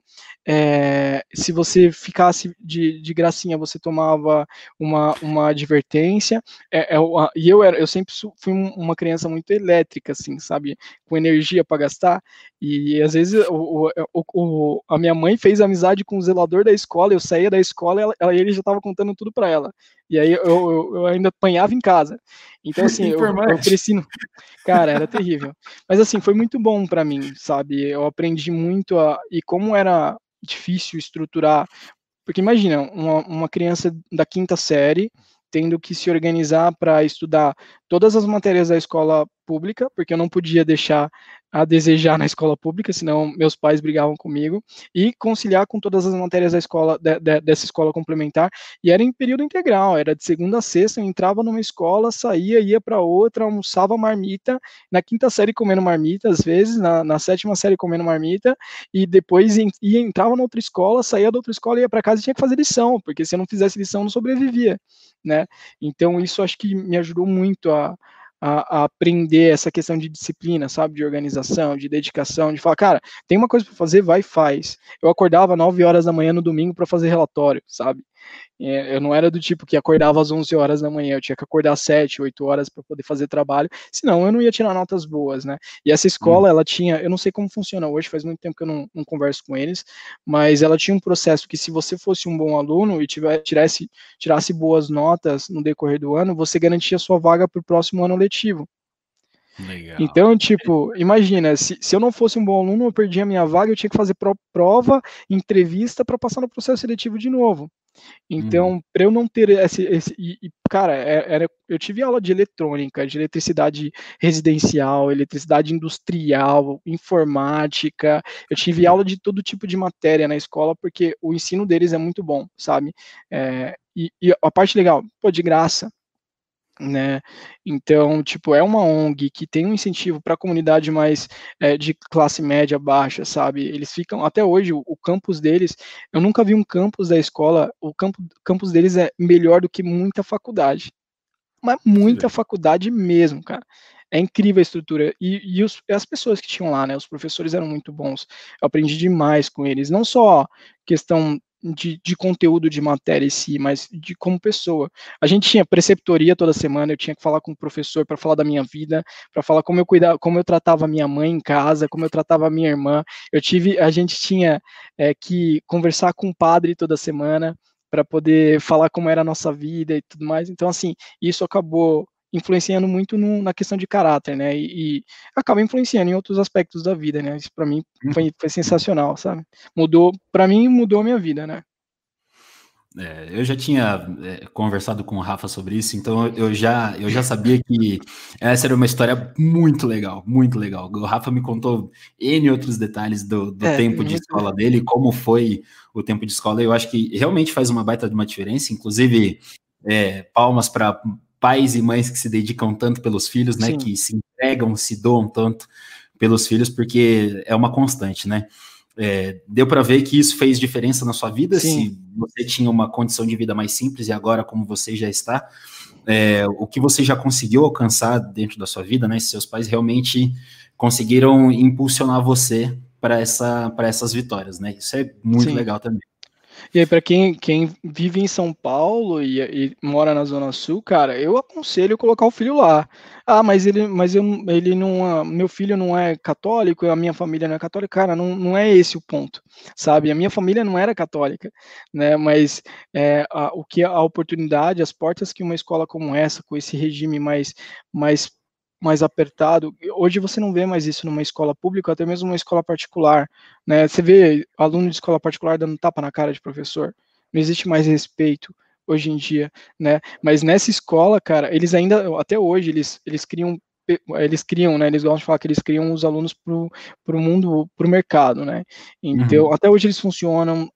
é, se você ficasse de, de gracinha, você tomava uma, uma advertência, é, é, e eu, era, eu sempre fui uma criança muito elétrica, assim, sabe, com energia para gastar, e às vezes o, o, o, a minha mãe fez amizade com o zelador da escola, eu saía da escola e ela, ele já estava contando tudo para ela. E aí eu, eu, eu, ainda apanhava em casa. Então, assim, eu, eu cresci. No... Cara, era terrível. Mas, assim, foi muito bom para mim, sabe? Eu aprendi muito a. E como era difícil estruturar. Porque imagina, uma, uma criança da quinta série tendo que se organizar para estudar todas as matérias da escola pública, porque eu não podia deixar a desejar na escola pública, senão meus pais brigavam comigo, e conciliar com todas as matérias da escola, de, de, dessa escola complementar, e era em período integral, era de segunda a sexta, eu entrava numa escola, saía, ia para outra, almoçava marmita, na quinta série comendo marmita, às vezes, na, na sétima série comendo marmita, e depois ia, entrava na outra escola, saía da outra escola, ia para casa e tinha que fazer lição, porque se eu não fizesse lição, não sobrevivia, né, então isso acho que me ajudou muito a a, a, aprender essa questão de disciplina, sabe, de organização, de dedicação, de falar, cara, tem uma coisa para fazer, vai e faz. Eu acordava 9 horas da manhã no domingo para fazer relatório, sabe? É, eu não era do tipo que acordava às 11 horas da manhã, eu tinha que acordar às 7, 8 horas para poder fazer trabalho, senão eu não ia tirar notas boas, né? E essa escola, hum. ela tinha, eu não sei como funciona hoje, faz muito tempo que eu não, não, converso com eles, mas ela tinha um processo que se você fosse um bom aluno e tiver, tirasse, tirasse boas notas no decorrer do ano, você garantia sua vaga para o próximo ano letivo. Legal. Então, tipo, imagina, se, se eu não fosse um bom aluno, eu perdia a minha vaga, eu tinha que fazer prova, entrevista para passar no processo seletivo de novo. Então, hum. para eu não ter esse. esse e, e, cara, é, era, eu tive aula de eletrônica, de eletricidade residencial, eletricidade industrial, informática. Eu tive aula de todo tipo de matéria na escola, porque o ensino deles é muito bom, sabe? É, e, e a parte legal, pô, de graça né? Então, tipo, é uma ONG que tem um incentivo para a comunidade mais é, de classe média baixa, sabe? Eles ficam, até hoje, o, o, campus deles, eu nunca vi um campus da escola, o campo, campus deles é melhor do que muita faculdade. Mas muita Sim. faculdade mesmo, cara. É incrível a estrutura. E, e os, as pessoas que tinham lá, né? Os professores eram muito bons. Eu aprendi demais com eles. Não só questão de, de, conteúdo de matéria em si, mas de como pessoa. A gente tinha preceptoria toda semana, eu tinha que falar com o professor para falar da minha vida, para falar como eu cuidava, como eu tratava minha mãe em casa, como eu tratava minha irmã. Eu tive, a gente tinha é, que conversar com o padre toda semana para poder falar como era a nossa vida e tudo mais. Então, assim, isso acabou influenciando muito no, na questão de caráter, né? E, e, acaba influenciando em outros aspectos da vida, né? Isso para mim uhum. foi, foi sensacional, sabe? Mudou, para mim mudou a minha vida, né? É, eu já tinha é, conversado com o Rafa sobre isso, então eu já, eu já sabia que essa era uma história muito legal, muito legal. O Rafa me contou N outros detalhes do, do é, tempo de escola dele, como foi o tempo de escola. Eu acho que realmente faz uma baita de uma diferença, inclusive é, palmas para pais e mães que se dedicam tanto pelos filhos, né? Sim. Que se entregam, se doam tanto pelos filhos, porque é uma constante, né? É, deu para ver que isso fez diferença na sua vida, Sim. se você tinha uma condição de vida mais simples e agora como você já está, é, o que você já conseguiu alcançar dentro da sua vida, né? Se seus pais realmente conseguiram impulsionar você para essa, essas vitórias, né? Isso é muito Sim. legal também. E aí, para quem, quem vive em São Paulo e, e, mora na Zona Sul, cara, eu aconselho colocar o filho lá. Ah, mas ele, mas eu, ele não, meu filho não é católico, a minha família não é católica, cara, não, não é esse o ponto, sabe? A minha família não era católica, né? Mas é, a, o que a oportunidade, as portas que uma escola como essa, com esse regime mais, mais mais apertado. Hoje você não vê mais isso numa escola pública, até mesmo numa escola particular. Né? Você vê aluno de escola particular dando tapa na cara de professor. Não existe mais respeito hoje em dia, né? Mas nessa escola, cara, eles ainda, até hoje, eles, eles criam eles criam, né? Eles gostam de falar que eles criam os alunos para o mundo, para o mercado, né? Então, uhum. até hoje eles funcionam,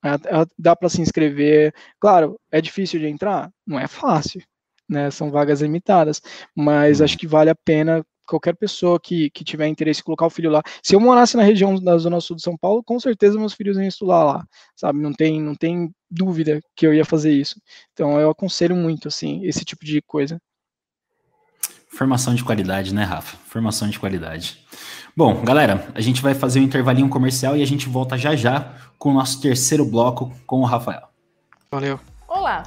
dá para se inscrever. Claro, é difícil de entrar? Não é fácil, né? São vagas limitadas, mas uhum. acho que vale a pena qualquer pessoa que, que tiver interesse em colocar o filho lá. Se eu morasse na região da Zona Sul de São Paulo, com certeza meus filhos iam estudar lá, sabe? Não tem, não tem dúvida que eu ia fazer isso. Então eu aconselho muito, assim, esse tipo de coisa. Formação de qualidade, né, Rafa? Formação de qualidade. Bom, galera, a gente vai fazer um intervalinho comercial e a gente volta já já com o nosso terceiro bloco com o Rafael. Valeu. Olá!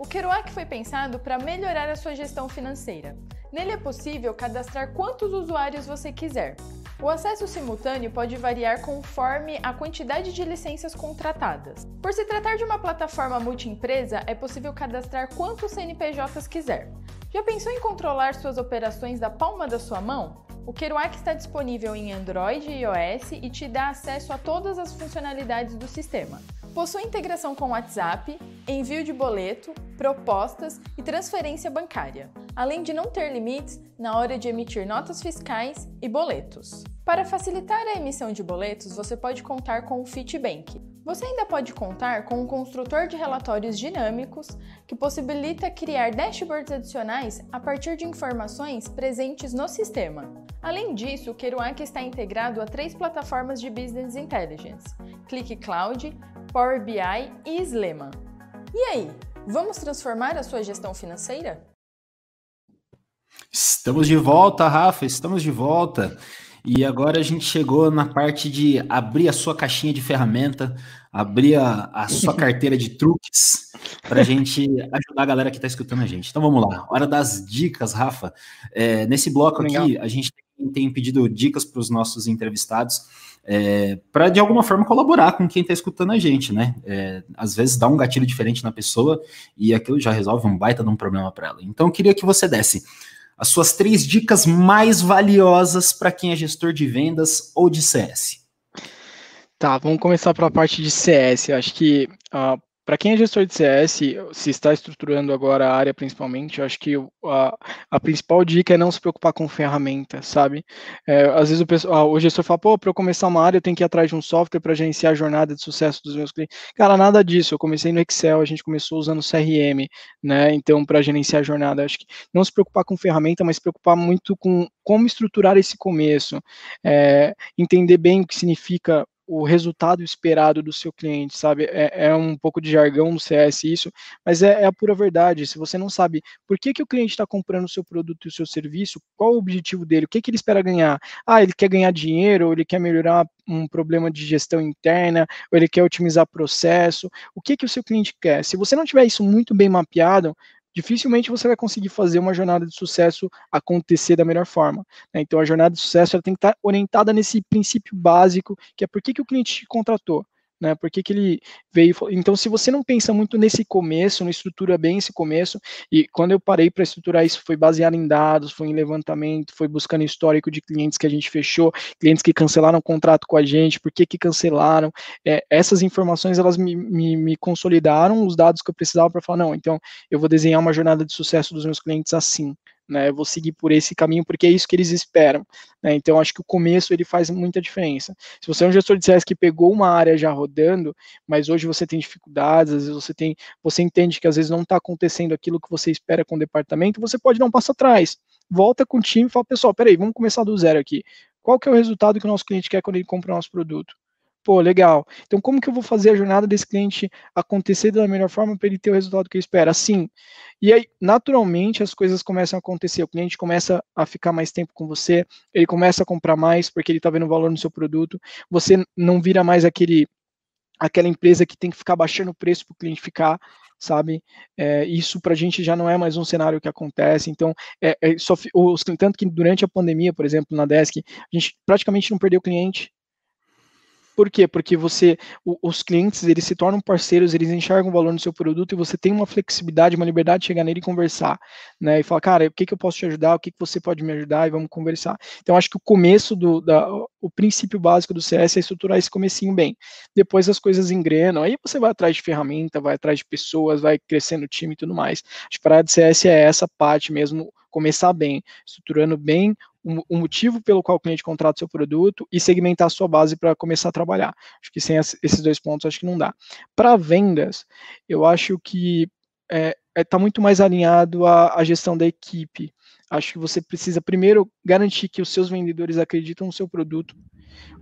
O Kerouac foi pensado para melhorar a sua gestão financeira. Nele é possível cadastrar quantos usuários você quiser. O acesso simultâneo pode variar conforme a quantidade de licenças contratadas. Por se tratar de uma plataforma multiempresa, é possível cadastrar quantos CNPJs quiser. Já pensou em controlar suas operações da palma da sua mão? O Kerouac está disponível em Android e iOS e te dá acesso a todas as funcionalidades do sistema. Possui integração com WhatsApp, envio de boleto, propostas e transferência bancária, além de não ter limites na hora de emitir notas fiscais e boletos. Para facilitar a emissão de boletos, você pode contar com o Fitbank. Você ainda pode contar com um construtor de relatórios dinâmicos que possibilita criar dashboards adicionais a partir de informações presentes no sistema. Além disso, o Kerouac está integrado a três plataformas de Business Intelligence: Click Cloud, Power BI e Slema. E aí, vamos transformar a sua gestão financeira? Estamos de volta, Rafa, estamos de volta. E agora a gente chegou na parte de abrir a sua caixinha de ferramenta, abrir a, a sua carteira de truques para a gente ajudar a galera que está escutando a gente. Então vamos lá, hora das dicas, Rafa. É, nesse bloco Legal. aqui, a gente tem pedido dicas para os nossos entrevistados é, para de alguma forma colaborar com quem está escutando a gente, né? É, às vezes dá um gatilho diferente na pessoa e aquilo já resolve um baita de um problema para ela. Então eu queria que você desse as suas três dicas mais valiosas para quem é gestor de vendas ou de CS. Tá, vamos começar para a parte de CS. Eu acho que uh, para quem é gestor de CS, se está estruturando agora a área principalmente, eu acho que a, a principal dica é não se preocupar com ferramenta, sabe? É, às vezes o, pessoal, o gestor fala, pô, para eu começar uma área eu tenho que ir atrás de um software para gerenciar a jornada de sucesso dos meus clientes. Cara, nada disso. Eu comecei no Excel, a gente começou usando CRM, né? Então, para gerenciar a jornada, acho que não se preocupar com ferramenta, mas se preocupar muito com como estruturar esse começo, é, entender bem o que significa o resultado esperado do seu cliente, sabe? É, é, um pouco de jargão no CS isso, mas é, é, a pura verdade. Se você não sabe por que, que o cliente está comprando o seu produto e o seu serviço, qual o objetivo dele, o que, que ele espera ganhar? Ah, ele quer ganhar dinheiro, ou ele quer melhorar um problema de gestão interna, ou ele quer otimizar processo, o que, que o seu cliente quer? Se você não tiver isso muito bem mapeado, dificilmente você vai conseguir fazer uma jornada de sucesso acontecer da melhor forma. Né? Então, a jornada de sucesso tem que estar orientada nesse princípio básico, que é por que, que o cliente te contratou né? Por que, que ele veio? Então, se você não pensa muito nesse começo, não estrutura bem esse começo, e quando eu parei para estruturar isso, foi baseado em dados, foi em levantamento, foi buscando histórico de clientes que a gente fechou, clientes que cancelaram o contrato com a gente, por que, que cancelaram. É, essas informações elas me, me, me consolidaram os dados que eu precisava para falar, não, então eu vou desenhar uma jornada de sucesso dos meus clientes assim né? Eu vou seguir por esse caminho porque é isso que eles esperam, né? Então acho que o começo ele faz muita diferença. Se você é um gestor de CS que pegou uma área já rodando, mas hoje você tem dificuldades, às vezes você tem, você entende que às vezes não está acontecendo aquilo que você espera com o departamento, você pode dar um passo atrás, volta com o time e fala, pessoal, peraí, vamos começar do zero aqui. Qual que é o resultado que o nosso cliente quer quando ele compra o nosso produto? Pô, legal. Então, como que eu vou fazer a jornada desse cliente acontecer da melhor forma para ele ter o resultado que eu espero? Assim. E aí, naturalmente, as coisas começam a acontecer. O cliente começa a ficar mais tempo com você, ele começa a comprar mais porque ele está vendo valor no seu produto. Você não vira mais aquele aquela empresa que tem que ficar baixando o preço para o cliente ficar, sabe? É, isso para a gente já não é mais um cenário que acontece. Então, é, é só, os, tanto que durante a pandemia, por exemplo, na Desk, a gente praticamente não perdeu cliente, por quê? Porque você, os clientes, eles se tornam parceiros, eles enxergam valor no seu produto e você tem uma flexibilidade, uma liberdade de chegar nele e conversar, né? E falar, cara, o que, que eu posso te ajudar, o que, que você pode me ajudar e vamos conversar. Então, acho que o começo do, da, o princípio básico do CS é estruturar esse comecinho bem. Depois as coisas engrenam, aí você vai atrás de ferramenta, vai atrás de pessoas, vai crescendo o time e tudo mais. Acho que para de CS é essa parte mesmo, começar bem, estruturando bem o motivo pelo qual o cliente contrata o seu produto e segmentar a sua base para começar a trabalhar. Acho que sem esses dois pontos, acho que não dá. Para vendas, eu acho que está é, é, tá muito mais alinhado à, à gestão da equipe. Acho que você precisa primeiro garantir que os seus vendedores acreditam no seu produto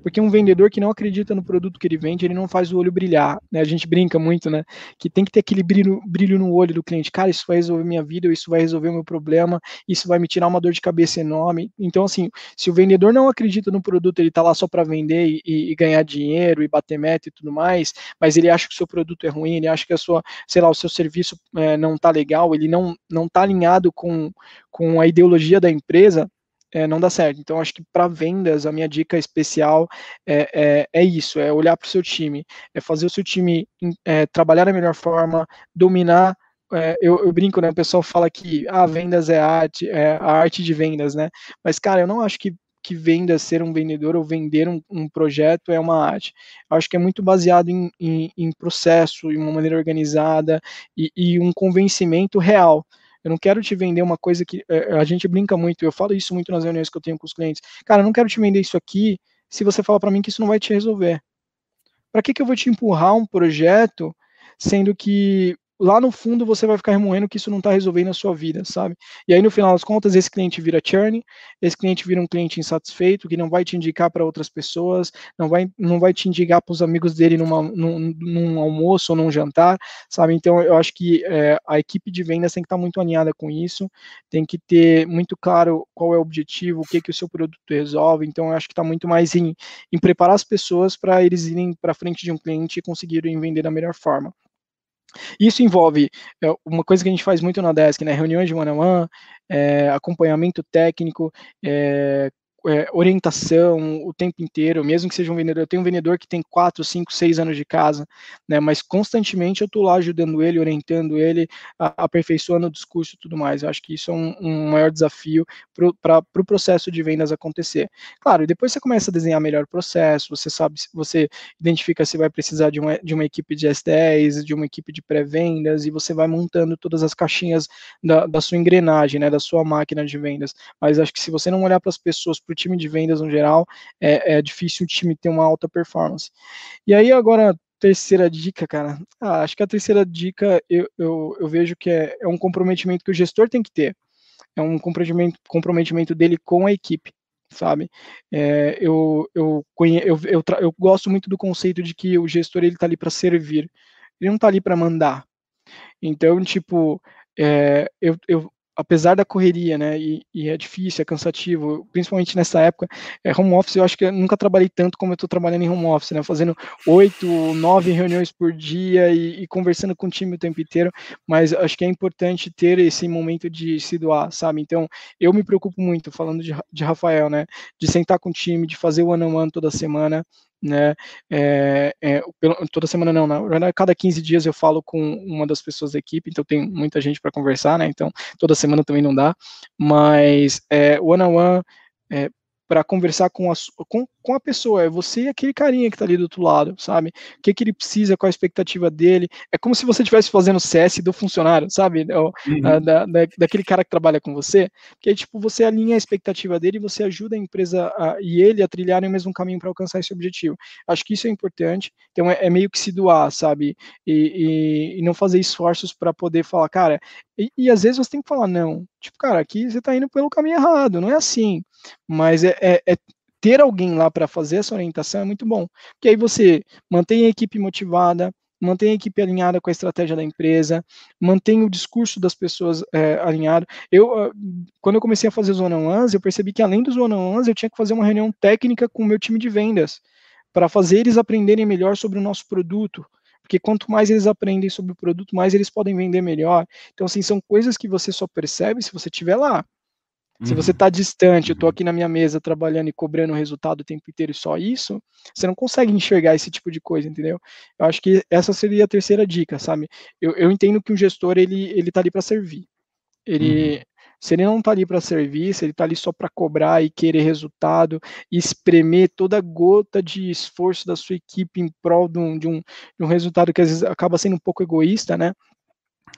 Porque um vendedor que não acredita no produto que ele vende, ele não faz o olho brilhar, né? A gente brinca muito, né? Que tem que ter aquele brilho, brilho no olho do cliente. Cara, isso vai resolver minha vida, isso vai resolver o meu problema, isso vai me tirar uma dor de cabeça enorme. Então, assim, se o vendedor não acredita no produto, ele tá lá só para vender e, e, ganhar dinheiro e bater meta e tudo mais, mas ele acha que o seu produto é ruim, ele acha que a sua, sei lá, o seu serviço é, não tá legal, ele não, não tá alinhado com, com a ideologia da empresa, é, não dá certo. Então, acho que para vendas, a minha dica especial é, é, é isso: é olhar para o seu time, é fazer o seu time é, trabalhar da melhor forma, dominar. É, eu, eu, brinco, né? O pessoal fala que ah, vendas é arte, é a arte de vendas, né? Mas, cara, eu não acho que que vendas, ser um vendedor ou vender um, um, projeto é uma arte. Acho que é muito baseado em, em, em processo, em uma maneira organizada e, e um convencimento real. Eu não quero te vender uma coisa que é, a gente brinca muito, eu falo isso muito nas reuniões que eu tenho com os clientes. Cara, eu não quero te vender isso aqui se você fala para mim que isso não vai te resolver. Para que, que eu vou te empurrar um projeto sendo que lá no fundo você vai ficar remoendo que isso não está resolvendo a sua vida, sabe? E aí no final das contas esse cliente vira churn, esse cliente vira um cliente insatisfeito que não vai te indicar para outras pessoas, não vai, não vai te indicar para os amigos dele numa, num, num, almoço ou num jantar, sabe? Então eu acho que é, a equipe de vendas tem que estar tá muito alinhada com isso, tem que ter muito claro qual é o objetivo, o que que o seu produto resolve. Então eu acho que está muito mais em, em preparar as pessoas para eles irem para frente de um cliente e conseguirem vender da melhor forma. Isso envolve é, uma coisa que a gente faz muito na Desk, né? Reuniões de one-on-one, -on -one, é, acompanhamento técnico, é, é, orientação o tempo inteiro, mesmo que seja um vendedor. Eu tenho um vendedor que tem 4, 5, 6 anos de casa, né? Mas constantemente eu estou lá ajudando ele, orientando ele, aperfeiçoando o discurso e tudo mais. Eu acho que isso é um, um maior desafio para o pro processo de vendas acontecer. Claro, depois você começa a desenhar melhor o processo, você sabe, você identifica se vai precisar de uma, de uma equipe de S10, de uma equipe de pré-vendas, e você vai montando todas as caixinhas da, da sua engrenagem, né? Da sua máquina de vendas. Mas acho que se você não olhar para as pessoas, para time de vendas no geral, é, é difícil o time ter uma alta performance. E aí agora terceira dica, cara, ah, acho que a terceira dica eu, eu, eu vejo que é, é, um comprometimento que o gestor tem que ter. É um comprometimento, comprometimento dele com a equipe, sabe? É, eu, eu, eu, eu, eu, gosto muito do conceito de que o gestor ele está ali para servir, ele não está ali para mandar. Então, tipo, é, eu, eu, apesar da correria, né, e, e, é difícil, é cansativo, principalmente nessa época, é, home office, eu acho que eu nunca trabalhei tanto como eu estou trabalhando em home office, né, fazendo oito, nove reuniões por dia e, e, conversando com o time o tempo inteiro, mas acho que é importante ter esse momento de se doar, sabe, então eu me preocupo muito, falando de, de Rafael, né, de sentar com o time, de fazer o one-on-one -on -one toda semana, né? É, é, toda semana não, na cada 15 dias eu falo com uma das pessoas da equipe, então tem muita gente para conversar, né? Então toda semana também não dá, mas é, one on one é, para conversar com a, com, com a pessoa, é você e aquele carinha que está ali do outro lado, sabe? O que, que ele precisa, qual a expectativa dele. É como se você estivesse fazendo CS do funcionário, sabe? Uhum. Da, da, daquele cara que trabalha com você, que aí, tipo, você alinha a expectativa dele e você ajuda a empresa a, e ele a trilharem o mesmo caminho para alcançar esse objetivo. Acho que isso é importante, então é, é meio que se doar, sabe? E, e, e não fazer esforços para poder falar, cara, e, e, às vezes você tem que falar, não, tipo, cara, aqui você está indo pelo caminho errado, não é assim. Mas é, é, é ter alguém lá para fazer essa orientação é muito bom. Porque aí você mantém a equipe motivada, mantém a equipe alinhada com a estratégia da empresa, mantém o discurso das pessoas é, alinhado. Eu, ah, quando eu comecei a fazer os one-on-ones, eu percebi que além dos one-on-ones, eu tinha que fazer uma reunião técnica com o meu time de vendas, para fazer eles aprenderem melhor sobre o nosso produto, porque quanto mais eles aprendem sobre o produto, mais eles podem vender melhor. Então, assim, são coisas que você só percebe se você estiver lá. Se você está uhum. distante, eu estou uhum. aqui na minha mesa trabalhando e cobrando o resultado o tempo inteiro e só isso, você não consegue enxergar esse tipo de coisa, entendeu? Eu acho que essa seria a terceira dica, sabe? Eu, eu entendo que um gestor, ele, ele tá ali para servir. Ele, uhum. Se ele não está ali para servir, se ele está ali só para cobrar e querer resultado, e espremer toda gota de esforço da sua equipe em prol de um, de um, de um resultado que às vezes acaba sendo um pouco egoísta, né?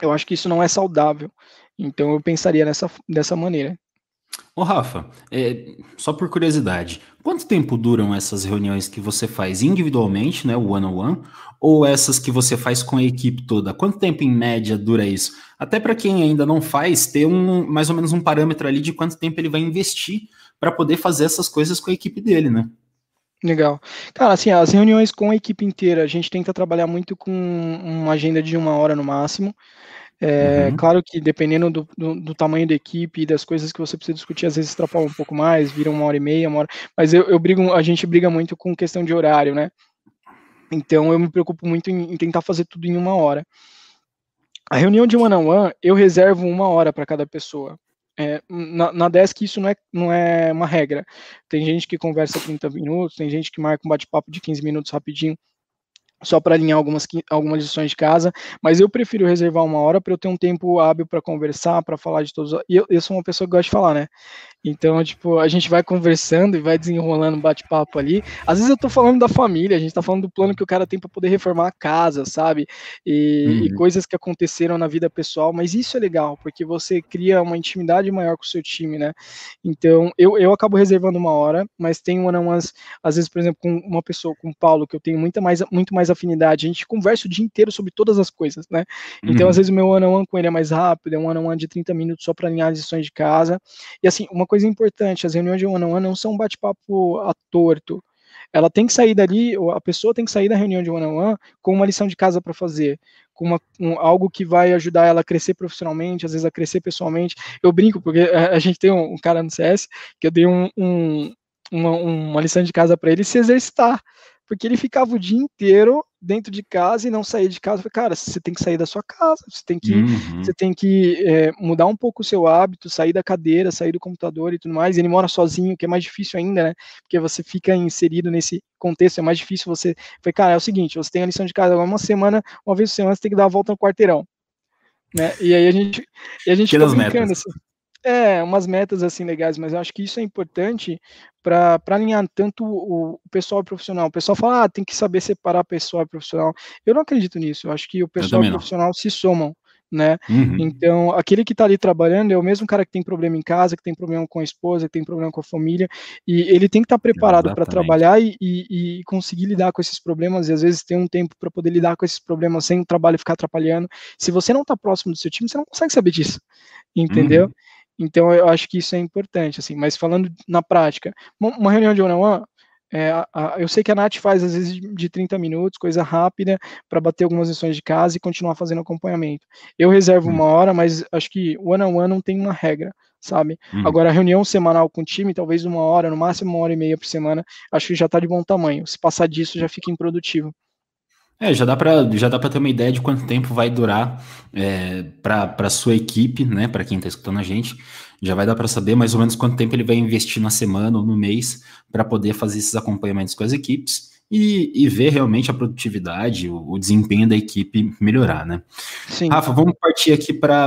Eu acho que isso não é saudável. Então eu pensaria nessa, dessa maneira. Ô Rafa, é, só por curiosidade, quanto tempo duram essas reuniões que você faz individualmente, né, o one-on-one, ou essas que você faz com a equipe toda? Quanto tempo em média dura isso? Até para quem ainda não faz, ter um mais ou menos um parâmetro ali de quanto tempo ele vai investir para poder fazer essas coisas com a equipe dele, né? Legal. Cara, assim, as reuniões com a equipe inteira, a gente tenta trabalhar muito com uma agenda de uma hora no máximo. É, uhum. Claro que dependendo do, do, do, tamanho da equipe e das coisas que você precisa discutir, às vezes extrapola um pouco mais, vira uma hora e meia, uma hora. Mas eu, eu brigo, a gente briga muito com questão de horário, né? Então eu me preocupo muito em, em tentar fazer tudo em uma hora. A reunião de one-on-one, -on -one, eu reservo uma hora para cada pessoa. É, na, na desk isso não é, não é uma regra. Tem gente que conversa 30 minutos, tem gente que marca um bate-papo de 15 minutos rapidinho só para alinhar algumas, algumas lições de casa, mas eu prefiro reservar uma hora para eu ter um tempo hábil para conversar, para falar de todos. E eu, eu sou uma pessoa que gosta de falar, né? Então, tipo, a gente vai conversando e vai desenrolando bate-papo ali. Às vezes eu tô falando da família, a gente tá falando do plano que o cara tem para poder reformar a casa, sabe? E, uhum. e, coisas que aconteceram na vida pessoal, mas isso é legal, porque você cria uma intimidade maior com o seu time, né? Então, eu, eu acabo reservando uma hora, mas tem uma umas, às vezes, por exemplo, com uma pessoa, com o Paulo, que eu tenho muita mais, muito mais afinidade, a gente conversa o dia inteiro sobre todas as coisas, né? Então, uhum. às vezes, o meu one-on-one com ele é mais rápido, é um one-on-one de 30 minutos só para alinhar as lições de casa. E assim, uma coisa importante, as reuniões de one-on-one -on -one não são um bate-papo a torto. Ela tem que sair dali, a pessoa tem que sair da reunião de one-on-one -on -one com uma lição de casa para fazer, com uma, um, algo que vai ajudar ela a crescer profissionalmente, às vezes a crescer pessoalmente. Eu brinco, porque a, gente tem um, um, cara no CS que eu dei um uma, uma lição de casa para ele se exercitar porque ele ficava o dia inteiro dentro de casa e não saía de casa. falei, cara, você tem que sair da sua casa, você tem que, uhum. você tem que é, mudar um pouco o seu hábito, sair da cadeira, sair do computador e tudo mais. E ele mora sozinho, que é mais difícil ainda, né? Porque você fica inserido nesse contexto, é mais difícil você. Falei, cara, é o seguinte, você tem a lição de casa uma semana, uma vez por semana, você tem que dar a volta no quarteirão. Né? E aí a gente, e a gente fica brincando assim. É, umas metas assim legais, mas eu acho que isso é importante para alinhar tanto o, o, pessoal profissional. O pessoal fala, ah, tem que saber separar pessoal e profissional. Eu não acredito nisso, eu acho que o pessoal e o profissional se somam. Né? Uhum. Então, aquele que está ali trabalhando é o mesmo cara que tem problema em casa, que tem problema com a esposa, que tem problema com a família, e ele tem que estar tá preparado para trabalhar e, e, e, conseguir lidar com esses problemas, e às vezes ter um tempo para poder lidar com esses problemas sem o trabalho ficar atrapalhando. Se você não está próximo do seu time, você não consegue saber disso, entendeu? Uhum. Então eu acho que isso é importante, assim. Mas falando na prática, uma reunião de one-on-one, é, a, a, eu sei que a Nath faz às vezes de 30 minutos, coisa rápida, para bater algumas lições de casa e continuar fazendo acompanhamento. Eu reservo uhum. uma hora, mas acho que one-on-one -on -one não tem uma regra, sabe? Uhum. Agora, a reunião semanal com o time, talvez uma hora, no máximo uma hora e meia por semana, acho que já está de bom tamanho. Se passar disso, já fica improdutivo. É, já dá para já dá para ter uma ideia de quanto tempo vai durar é, para sua equipe, né? Para quem está escutando a gente, já vai dar para saber mais ou menos quanto tempo ele vai investir na semana ou no mês para poder fazer esses acompanhamentos com as equipes e, e ver realmente a produtividade, o, o, desempenho da equipe melhorar, né? Sim. Rafa, vamos partir aqui para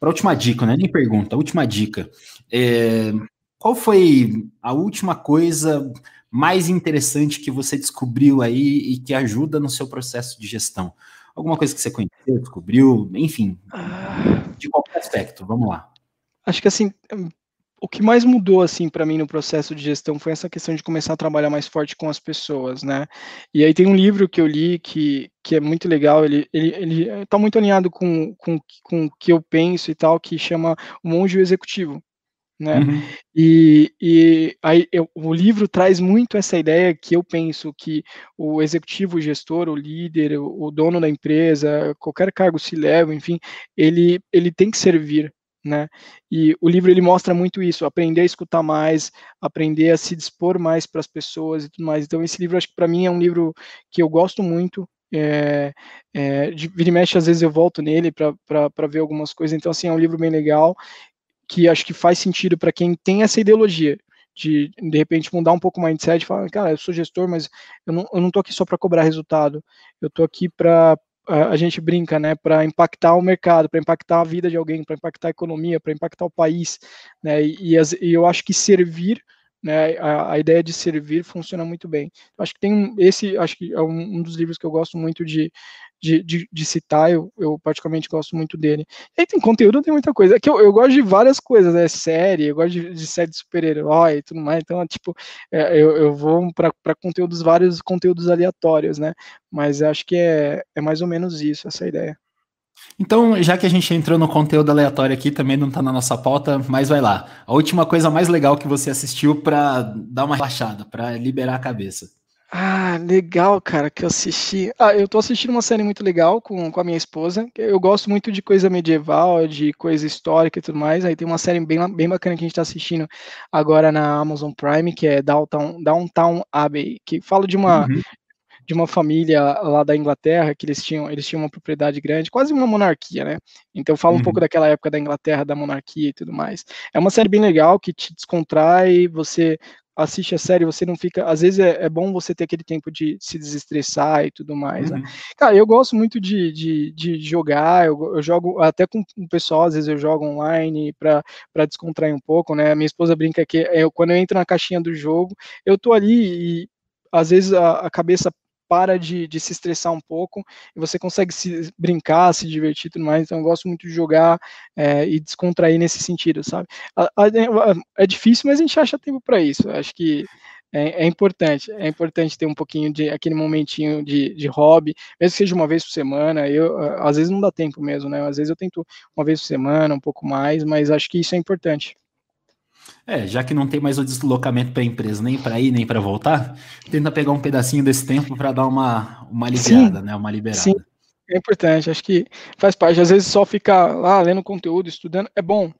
a última dica, né? Nem pergunta, a última dica. É, qual foi a última coisa mais interessante que você descobriu aí e que ajuda no seu processo de gestão? Alguma coisa que você conheceu, descobriu, enfim, de qualquer aspecto, vamos lá. Acho que assim, o que mais mudou assim para mim no processo de gestão foi essa questão de começar a trabalhar mais forte com as pessoas, né? E aí tem um livro que eu li que, que é muito legal, ele ele, ele tá muito alinhado com, com, com o que eu penso e tal, que chama O Monge Executivo né? Uhum. E, e aí eu, o livro traz muito essa ideia que eu penso que o executivo, o gestor, o líder, o, o dono da empresa, qualquer cargo se leva, enfim, ele, ele tem que servir, né? E o livro ele mostra muito isso, aprender a escutar mais, aprender a se dispor mais para as pessoas e tudo mais. Então esse livro acho que para mim é um livro que eu gosto muito. É, é, de vira e mexe, às vezes eu volto nele para ver algumas coisas. Então, assim, é um livro bem legal que acho que faz sentido para quem tem essa ideologia de de repente mudar um pouco o mindset falar, cara, eu sou gestor, mas eu não, eu não tô aqui só para cobrar resultado, eu tô aqui para a gente brinca, né, para impactar o mercado, para impactar a vida de alguém, para impactar a economia, para impactar o país, né, e, e, eu acho que servir, né, a, a, ideia de servir funciona muito bem. Acho que tem esse, acho que é um, um dos livros que eu gosto muito de, de, de, de, citar, eu, eu particularmente gosto muito dele. E aí tem conteúdo, tem muita coisa. É que eu, eu gosto de várias coisas, né? Série, eu gosto de, de série de super-herói e tudo mais. Então, tipo, é, eu, eu vou para conteúdos, vários conteúdos aleatórios, né? Mas acho que é, é mais ou menos isso, essa ideia. Então, já que a gente entrou no conteúdo aleatório aqui, também não tá na nossa pauta, mas vai lá. A última coisa mais legal que você assistiu para dar uma relaxada, para liberar a cabeça. Ah, legal, cara, que eu assisti. Ah, eu tô assistindo uma série muito legal com, com a minha esposa. Eu gosto muito de coisa medieval, de coisa histórica e tudo mais. Aí tem uma série bem, bem bacana que a gente tá assistindo agora na Amazon Prime, que é Downtown, Downtown Abbey, que fala de uma, uhum de uma família lá da Inglaterra, que eles tinham, eles tinham uma propriedade grande, quase uma monarquia, né? Então fala um uhum. pouco daquela época da Inglaterra, da monarquia e tudo mais. É uma série bem legal que te descontrai, você assiste a série, você não fica. Às vezes é, é, bom você ter aquele tempo de se desestressar e tudo mais. Né? Uhum. Né? Cara, eu gosto muito de, de, de jogar, eu, eu, jogo até com o pessoal, às vezes eu jogo online para descontrair um pouco, né? Minha esposa brinca que eu, quando eu entro na caixinha do jogo, eu tô ali e às vezes a, a cabeça para de, de, se estressar um pouco e você consegue se brincar, se divertir e tudo mais. Então, eu gosto muito de jogar é, e descontrair nesse sentido, sabe? A, é difícil, mas a gente acha tempo para isso. Acho que é, é, importante. É importante ter um pouquinho de aquele momentinho de, de hobby, mesmo que seja uma vez por semana. Eu às vezes não dá tempo mesmo, né? Às vezes eu tento uma vez por semana, um pouco mais, mas acho que isso é importante. É, já que não tem mais o deslocamento para a empresa, nem para ir, nem para voltar, tenta pegar um pedacinho desse tempo para dar uma, uma aliviada, sim, né? Uma liberada. Sim, é importante, acho que faz parte. Às vezes só ficar lá lendo conteúdo, estudando, é bom.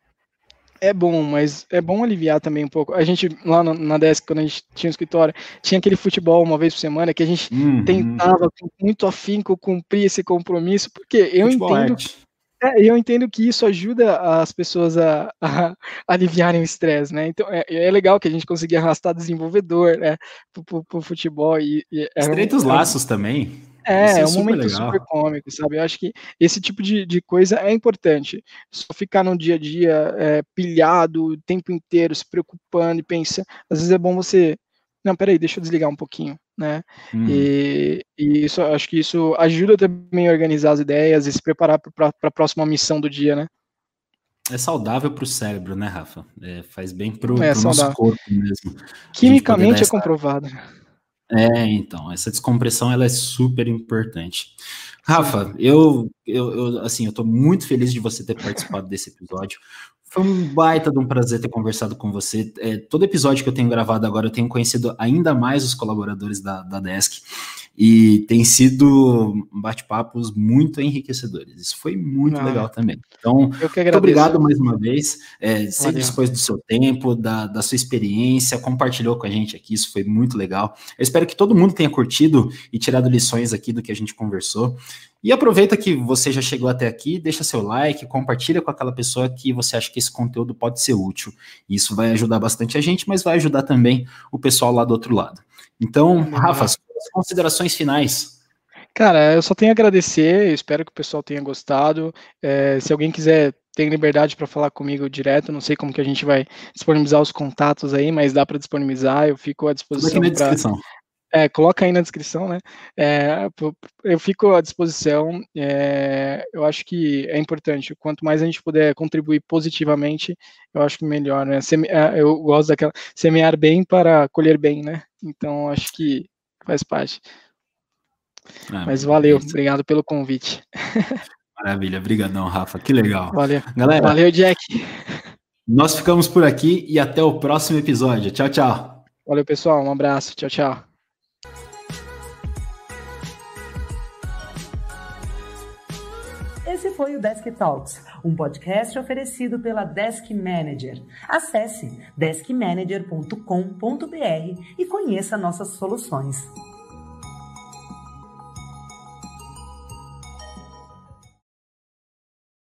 É bom, mas é bom aliviar também um pouco. A gente, lá na Desk, quando a gente tinha um escritório, tinha aquele futebol uma vez por semana que a gente uhum. tentava com muito afinco cumprir esse compromisso, porque eu futebol entendo. Arte. É, eu entendo que isso ajuda as pessoas a, a, a aliviarem o estresse, né? Então é, é, legal que a gente consiga arrastar desenvolvedor, né, pro, pro, futebol e, e estreitos um, laços é, também. É, é um momento legal. super cômico, sabe? Eu acho que esse tipo de, de coisa é importante. Só ficar no dia a dia é, pilhado o tempo inteiro, se preocupando e pensa. Às vezes é bom você. Não, peraí, deixa eu desligar um pouquinho né? Hum. E, e, isso, acho que isso ajuda também a organizar as ideias e se preparar para a próxima missão do dia, né? É saudável para o cérebro, né, Rafa? É, faz bem para o é nosso corpo mesmo. Quimicamente é comprovado. É, então, essa descompressão ela é super importante. Rafa, eu, eu, eu, assim, eu tô muito feliz de você ter participado desse episódio. Foi um baita de um prazer ter conversado com você. É, todo episódio que eu tenho gravado agora, eu tenho conhecido ainda mais os colaboradores da, da Desk. E tem sido bate-papos muito enriquecedores. Isso foi muito ah, legal também. Então, muito obrigado mais uma vez. É, sempre dispôs do seu tempo, da, da sua experiência, compartilhou com a gente aqui. Isso foi muito legal. Eu espero que todo mundo tenha curtido e tirado lições aqui do que a gente conversou. E aproveita que você já chegou até aqui, deixa seu like, compartilha com aquela pessoa que você acha que esse conteúdo pode ser útil. Isso vai ajudar bastante a gente, mas vai ajudar também o pessoal lá do outro lado. Então, Rafa, considerações finais. Cara, eu só tenho a agradecer, espero que o pessoal tenha gostado. É, se alguém quiser tem liberdade para falar comigo direto, não sei como que a gente vai disponibilizar os contatos aí, mas dá para disponibilizar, eu fico à disposição. Aqui na descrição. É, coloca aí na descrição, né? É, eu fico à disposição. É, eu acho que é importante. Quanto mais a gente puder contribuir positivamente, eu acho que melhor, né? É, eu gosto daquela semear bem para colher bem, né? Então acho que faz parte. Ah, Mas valeu, obrigado pelo convite. Maravilha, brigadão, Rafa. Que legal. Valeu. Galera, valeu, Jack. Nós ficamos por aqui e até o próximo episódio. Tchau, tchau. Valeu, pessoal. Um abraço. Tchau, tchau. Esse foi o Desk Talks, um podcast oferecido pela Desk Manager. Acesse deskmanager.com.br e conheça nossas soluções.